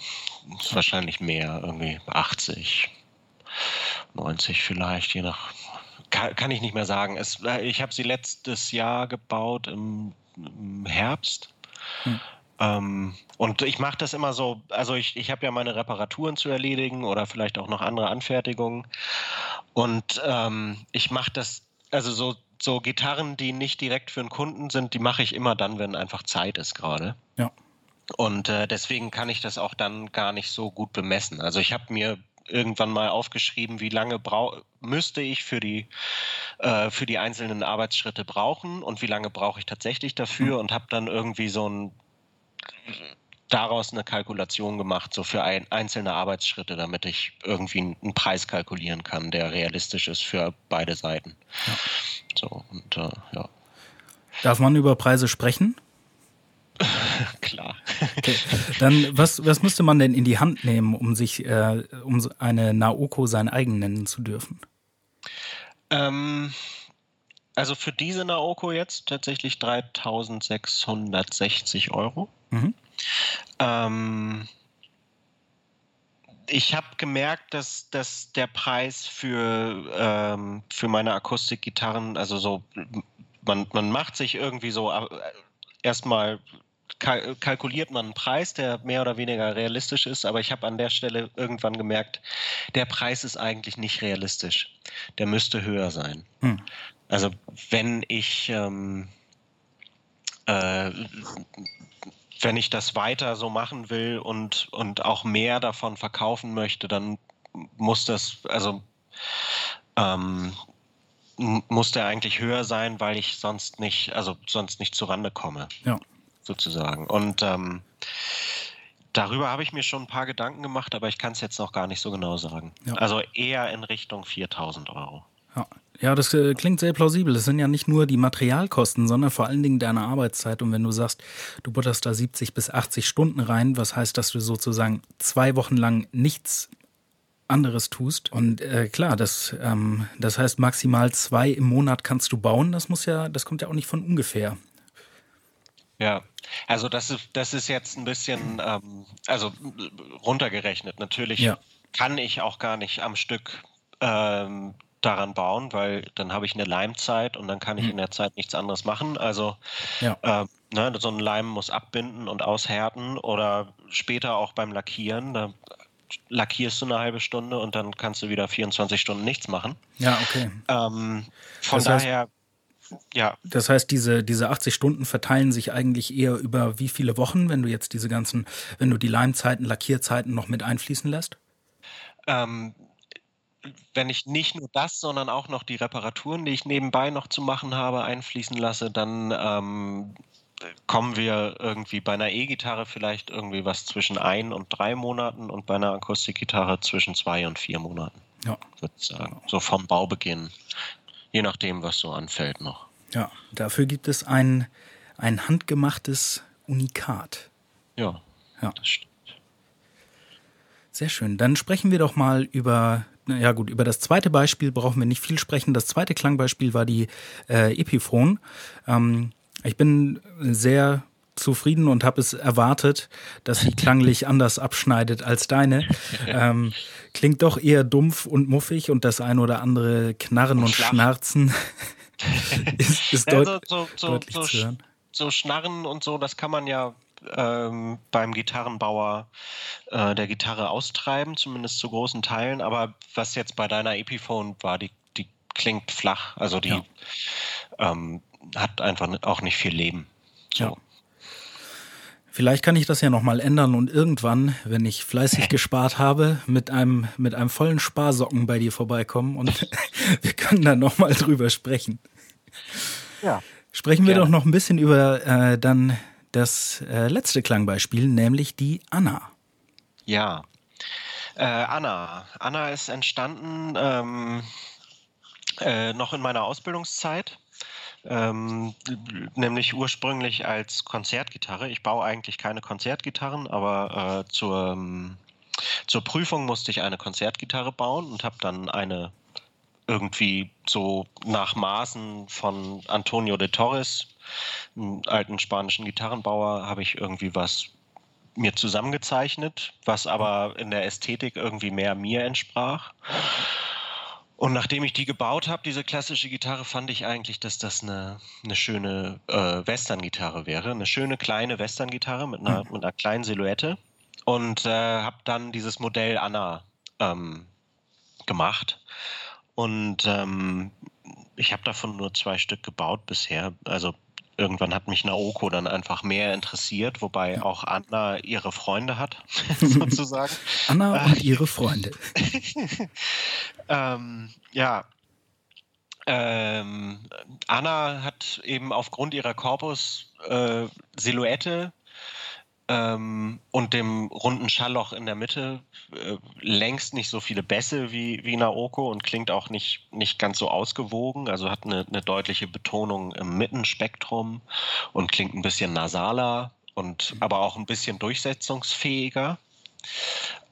wahrscheinlich mehr, irgendwie 80, 90 vielleicht, je nach. kann, kann, ich nicht mehr sagen. Es, äh, ich habe sie letztes Jahr gebaut im, im Herbst. Hm. Ähm, und ich mache das immer so, also ich, ich habe ja meine Reparaturen zu erledigen oder vielleicht auch noch andere Anfertigungen. Und ähm, ich mache das, also so, so Gitarren, die nicht direkt für einen Kunden sind, die mache ich immer dann, wenn einfach Zeit ist gerade. Ja. Und äh, deswegen kann ich das auch dann gar nicht so gut bemessen. Also ich habe mir irgendwann mal aufgeschrieben, wie lange brau müsste ich für die, äh, für die einzelnen Arbeitsschritte brauchen und wie lange brauche ich tatsächlich dafür mhm. und habe dann irgendwie so ein daraus eine Kalkulation gemacht, so für ein, einzelne Arbeitsschritte, damit ich irgendwie einen Preis kalkulieren kann, der realistisch ist für beide Seiten. Ja. So, und äh, ja. Darf man über Preise sprechen? Klar. Okay. Dann, was, was müsste man denn in die Hand nehmen, um sich, äh, um eine Naoko sein eigen nennen zu dürfen? Ähm, also für diese Naoko jetzt tatsächlich 3660 Euro. Mhm. Ähm, ich habe gemerkt, dass, dass der Preis für, ähm, für meine Akustikgitarren, also so, man, man macht sich irgendwie so äh, erstmal kalkuliert man einen Preis, der mehr oder weniger realistisch ist, aber ich habe an der Stelle irgendwann gemerkt, der Preis ist eigentlich nicht realistisch. Der müsste höher sein. Hm. Also wenn ich ähm, äh, wenn ich das weiter so machen will und, und auch mehr davon verkaufen möchte, dann muss das, also ähm, muss der eigentlich höher sein, weil ich sonst nicht, also sonst nicht zurande komme. Ja. Sozusagen. Und ähm, darüber habe ich mir schon ein paar Gedanken gemacht, aber ich kann es jetzt noch gar nicht so genau sagen. Ja. Also eher in Richtung 4000 Euro. Ja. Ja, das äh, klingt sehr plausibel. Das sind ja nicht nur die Materialkosten, sondern vor allen Dingen deine Arbeitszeit. Und wenn du sagst, du butterst da 70 bis 80 Stunden rein, was heißt, dass du sozusagen zwei Wochen lang nichts anderes tust. Und äh, klar, das, ähm, das heißt, maximal zwei im Monat kannst du bauen. Das muss ja, das kommt ja auch nicht von ungefähr. Ja, also das ist, das ist jetzt ein bisschen, ähm, also runtergerechnet. Natürlich ja. kann ich auch gar nicht am Stück ähm, daran bauen, weil dann habe ich eine Leimzeit und dann kann ich mhm. in der Zeit nichts anderes machen. Also ja. äh, ne, so ein Leim muss abbinden und aushärten oder später auch beim Lackieren. Da lackierst du eine halbe Stunde und dann kannst du wieder 24 Stunden nichts machen. Ja, okay. Ähm, von das heißt, daher, ja. Das heißt, diese, diese 80 Stunden verteilen sich eigentlich eher über wie viele Wochen, wenn du jetzt diese ganzen, wenn du die Leimzeiten, Lackierzeiten noch mit einfließen lässt? Ähm, wenn ich nicht nur das, sondern auch noch die Reparaturen, die ich nebenbei noch zu machen habe, einfließen lasse, dann ähm, kommen wir irgendwie bei einer E-Gitarre vielleicht irgendwie was zwischen ein und drei Monaten und bei einer Akustikgitarre zwischen zwei und vier Monaten. Ja. Sozusagen. So vom Baubeginn. Je nachdem, was so anfällt noch. Ja, dafür gibt es ein, ein handgemachtes Unikat. Ja, ja. das stimmt. Sehr schön. Dann sprechen wir doch mal über ja gut, über das zweite Beispiel brauchen wir nicht viel sprechen. Das zweite Klangbeispiel war die äh, Epiphone. Ähm, ich bin sehr zufrieden und habe es erwartet, dass sie klanglich anders abschneidet als deine. Ähm, klingt doch eher dumpf und muffig und das ein oder andere Knarren und, und Schnarzen ist, ist deut ja, so, so, deutlich so, zu hören. So Schnarren und so, das kann man ja ähm, beim Gitarrenbauer äh, der Gitarre austreiben, zumindest zu großen Teilen. Aber was jetzt bei deiner Epiphone war, die, die klingt flach. Also die ja. ähm, hat einfach auch nicht viel Leben. So. Ja. Vielleicht kann ich das ja nochmal ändern und irgendwann, wenn ich fleißig gespart habe, mit einem, mit einem vollen Sparsocken bei dir vorbeikommen und wir können dann nochmal drüber sprechen. Ja. Sprechen wir Gerne. doch noch ein bisschen über äh, dann das äh, letzte Klangbeispiel, nämlich die Anna. Ja, äh, Anna. Anna ist entstanden ähm, äh, noch in meiner Ausbildungszeit. Ähm, nämlich ursprünglich als Konzertgitarre. Ich baue eigentlich keine Konzertgitarren, aber äh, zur, ähm, zur Prüfung musste ich eine Konzertgitarre bauen und habe dann eine irgendwie so nach Maßen von Antonio de Torres einen alten spanischen Gitarrenbauer, habe ich irgendwie was mir zusammengezeichnet, was aber in der Ästhetik irgendwie mehr mir entsprach. Und nachdem ich die gebaut habe, diese klassische Gitarre, fand ich eigentlich, dass das eine, eine schöne äh, Western-Gitarre wäre. Eine schöne kleine Western-Gitarre mit einer, mhm. mit einer kleinen Silhouette. Und äh, habe dann dieses Modell Anna ähm, gemacht. Und ähm, ich habe davon nur zwei Stück gebaut bisher. Also irgendwann hat mich Naoko dann einfach mehr interessiert, wobei auch Anna ihre Freunde hat, sozusagen. Anna und ihre Freunde. ähm, ja. Ähm, Anna hat eben aufgrund ihrer Korpus-Silhouette äh, ähm, und dem runden Schallloch in der Mitte äh, längst nicht so viele Bässe wie, wie Naoko und klingt auch nicht, nicht ganz so ausgewogen. Also hat eine, eine deutliche Betonung im Mittenspektrum und klingt ein bisschen nasaler und aber auch ein bisschen durchsetzungsfähiger.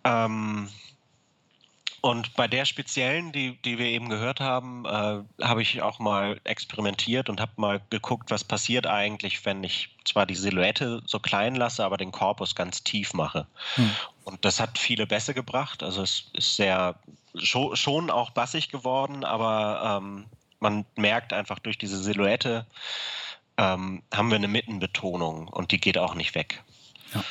Ähm, und bei der speziellen, die, die wir eben gehört haben, äh, habe ich auch mal experimentiert und habe mal geguckt, was passiert eigentlich, wenn ich zwar die Silhouette so klein lasse, aber den Korpus ganz tief mache. Hm. Und das hat viele Bässe gebracht. Also es ist sehr schon, schon auch bassig geworden, aber ähm, man merkt einfach durch diese Silhouette ähm, haben wir eine Mittenbetonung und die geht auch nicht weg. Ja.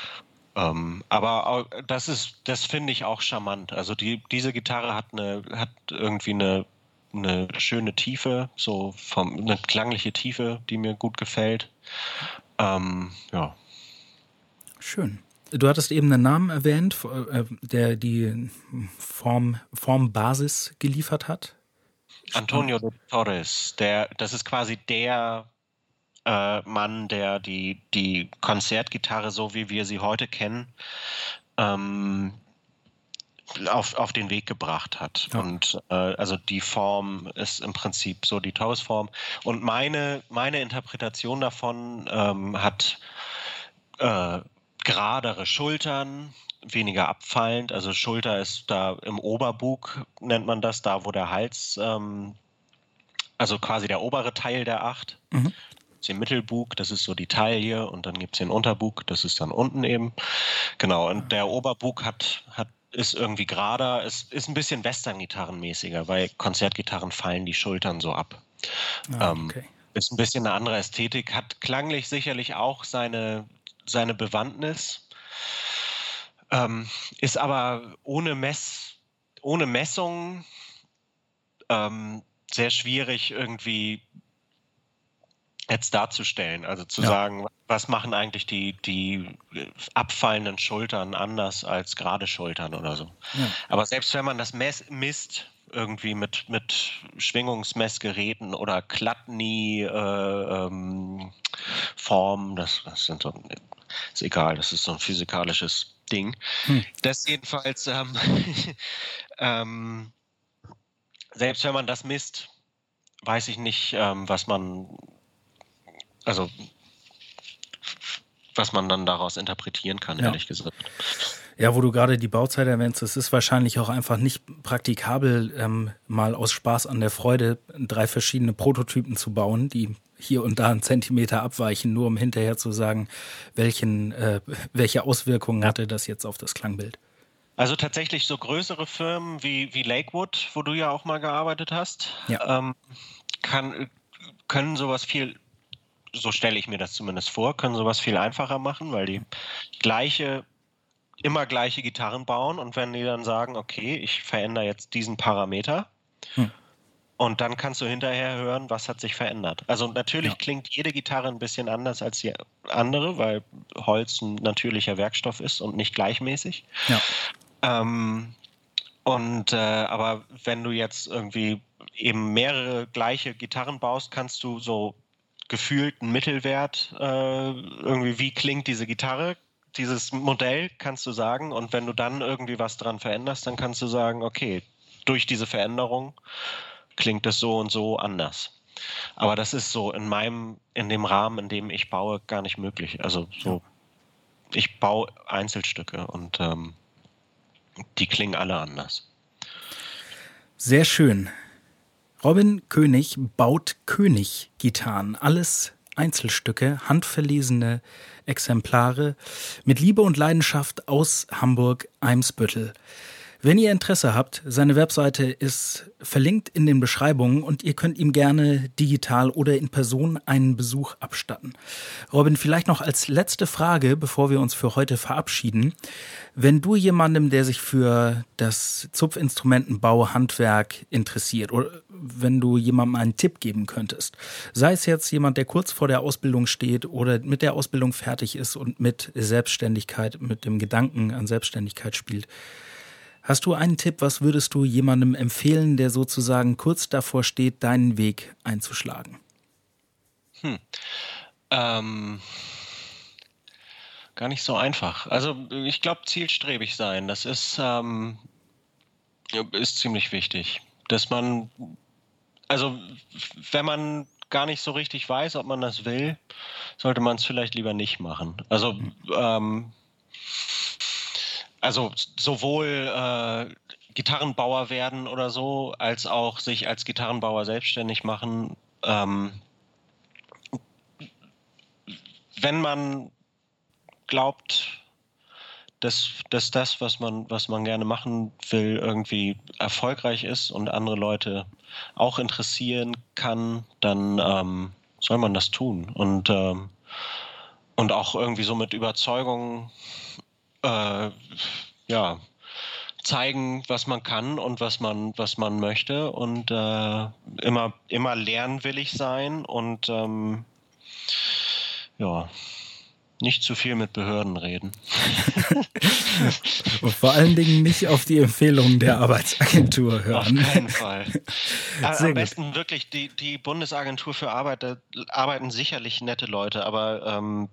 Ähm, aber das ist, das finde ich auch charmant. Also die, diese Gitarre hat eine, hat irgendwie eine, eine schöne Tiefe, so vom, eine klangliche Tiefe, die mir gut gefällt. Ähm, ja. Schön. Du hattest eben einen Namen erwähnt, äh, der die Form, Formbasis geliefert hat. Antonio de Torres, der, das ist quasi der äh, Mann, der die, die Konzertgitarre, so wie wir sie heute kennen, ähm, auf, auf den Weg gebracht hat. Ja. Und äh, also die Form ist im Prinzip so die Tausform. Und meine, meine Interpretation davon ähm, hat äh, geradere Schultern, weniger abfallend. Also Schulter ist da im Oberbug, nennt man das, da wo der Hals, ähm, also quasi der obere Teil der Acht. Mhm den Mittelbug, das ist so die Taille, und dann gibt es den Unterbug, das ist dann unten eben. Genau, und der Oberbug hat, hat ist irgendwie gerader, ist, ist ein bisschen Western-Gitarrenmäßiger, weil Konzertgitarren fallen die Schultern so ab. Ah, ähm, okay. ähm, ist ein bisschen eine andere Ästhetik, hat klanglich sicherlich auch seine, seine Bewandtnis, ähm, ist aber ohne Mess, ohne Messung ähm, sehr schwierig irgendwie jetzt darzustellen. Also zu ja. sagen, was machen eigentlich die, die abfallenden Schultern anders als gerade Schultern oder so. Ja. Aber selbst wenn man das misst, irgendwie mit, mit Schwingungsmessgeräten oder Klattni-Formen, äh, ähm, das, das sind so, ist egal, das ist so ein physikalisches Ding. Hm. Das jedenfalls, ähm, ähm, selbst wenn man das misst, weiß ich nicht, ähm, was man also was man dann daraus interpretieren kann, ja. ehrlich gesagt. Ja, wo du gerade die Bauzeit erwähnst, es ist wahrscheinlich auch einfach nicht praktikabel, ähm, mal aus Spaß an der Freude drei verschiedene Prototypen zu bauen, die hier und da einen Zentimeter abweichen, nur um hinterher zu sagen, welchen, äh, welche Auswirkungen hatte das jetzt auf das Klangbild. Also tatsächlich so größere Firmen wie, wie Lakewood, wo du ja auch mal gearbeitet hast, ja. ähm, kann, können sowas viel so stelle ich mir das zumindest vor, können sowas viel einfacher machen, weil die gleiche, immer gleiche Gitarren bauen und wenn die dann sagen, okay, ich verändere jetzt diesen Parameter, hm. Und dann kannst du hinterher hören, was hat sich verändert. Also natürlich ja. klingt jede Gitarre ein bisschen anders als die andere, weil Holz ein natürlicher Werkstoff ist und nicht gleichmäßig. Ja. Ähm, und äh, aber wenn du jetzt irgendwie eben mehrere gleiche Gitarren baust, kannst du so gefühlten Mittelwert, äh, irgendwie, wie klingt diese Gitarre, dieses Modell, kannst du sagen. Und wenn du dann irgendwie was dran veränderst, dann kannst du sagen, okay, durch diese Veränderung klingt es so und so anders. Aber das ist so in meinem, in dem Rahmen, in dem ich baue, gar nicht möglich. Also so, ich baue Einzelstücke und ähm, die klingen alle anders. Sehr schön. Robin König baut König-Gitarren. Alles Einzelstücke, handverlesene Exemplare mit Liebe und Leidenschaft aus Hamburg-Eimsbüttel. Wenn ihr Interesse habt, seine Webseite ist verlinkt in den Beschreibungen und ihr könnt ihm gerne digital oder in Person einen Besuch abstatten. Robin, vielleicht noch als letzte Frage, bevor wir uns für heute verabschieden. Wenn du jemandem, der sich für das Zupfinstrumentenbau, Handwerk interessiert oder wenn du jemandem einen Tipp geben könntest, sei es jetzt jemand, der kurz vor der Ausbildung steht oder mit der Ausbildung fertig ist und mit Selbstständigkeit, mit dem Gedanken an Selbstständigkeit spielt, Hast du einen Tipp, was würdest du jemandem empfehlen, der sozusagen kurz davor steht, deinen Weg einzuschlagen? Hm. Ähm, gar nicht so einfach. Also ich glaube, zielstrebig sein, das ist, ähm, ist ziemlich wichtig. Dass man, also wenn man gar nicht so richtig weiß, ob man das will, sollte man es vielleicht lieber nicht machen. Also hm. ähm, also sowohl äh, Gitarrenbauer werden oder so, als auch sich als Gitarrenbauer selbstständig machen. Ähm, wenn man glaubt, dass, dass das, was man, was man gerne machen will, irgendwie erfolgreich ist und andere Leute auch interessieren kann, dann ähm, soll man das tun. Und, ähm, und auch irgendwie so mit Überzeugung äh, ja, zeigen, was man kann und was man, was man möchte und äh, immer, immer lernwillig sein und ähm, ja, nicht zu viel mit Behörden reden. und vor allen Dingen nicht auf die Empfehlungen der Arbeitsagentur hören. Auf keinen Fall. Sehr Am besten wirklich, die, die Bundesagentur für Arbeit, da arbeiten sicherlich nette Leute, aber ähm,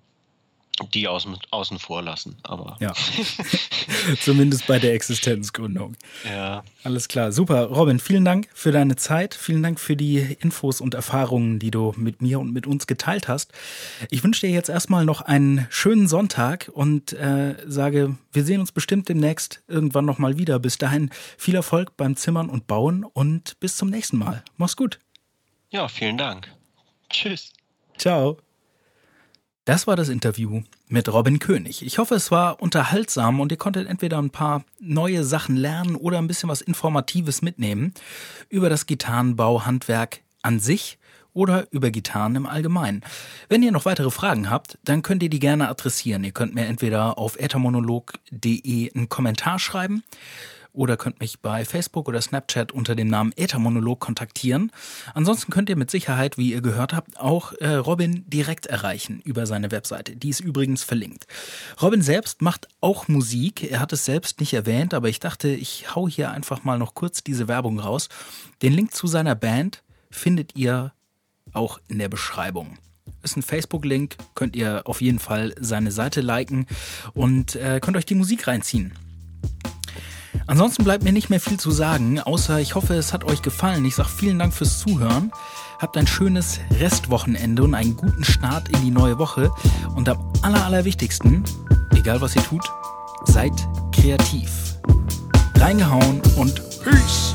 die außen, außen vor lassen. Aber ja. Zumindest bei der Existenzgründung. Ja. Alles klar. Super. Robin, vielen Dank für deine Zeit. Vielen Dank für die Infos und Erfahrungen, die du mit mir und mit uns geteilt hast. Ich wünsche dir jetzt erstmal noch einen schönen Sonntag und äh, sage, wir sehen uns bestimmt demnächst irgendwann nochmal wieder. Bis dahin viel Erfolg beim Zimmern und Bauen und bis zum nächsten Mal. Mach's gut. Ja, vielen Dank. Tschüss. Ciao. Das war das Interview mit Robin König. Ich hoffe, es war unterhaltsam und ihr konntet entweder ein paar neue Sachen lernen oder ein bisschen was Informatives mitnehmen über das Gitarrenbauhandwerk an sich oder über Gitarren im Allgemeinen. Wenn ihr noch weitere Fragen habt, dann könnt ihr die gerne adressieren. Ihr könnt mir entweder auf ethermonolog.de einen Kommentar schreiben oder könnt mich bei Facebook oder Snapchat unter dem Namen Äthermonolog kontaktieren. Ansonsten könnt ihr mit Sicherheit, wie ihr gehört habt, auch äh, Robin direkt erreichen über seine Webseite. Die ist übrigens verlinkt. Robin selbst macht auch Musik. Er hat es selbst nicht erwähnt, aber ich dachte, ich hau hier einfach mal noch kurz diese Werbung raus. Den Link zu seiner Band findet ihr auch in der Beschreibung ist ein Facebook-Link, könnt ihr auf jeden Fall seine Seite liken und äh, könnt euch die Musik reinziehen. Ansonsten bleibt mir nicht mehr viel zu sagen, außer ich hoffe, es hat euch gefallen. Ich sage vielen Dank fürs Zuhören. Habt ein schönes Restwochenende und einen guten Start in die neue Woche. Und am aller, allerwichtigsten, egal was ihr tut, seid kreativ. Reingehauen und Peace!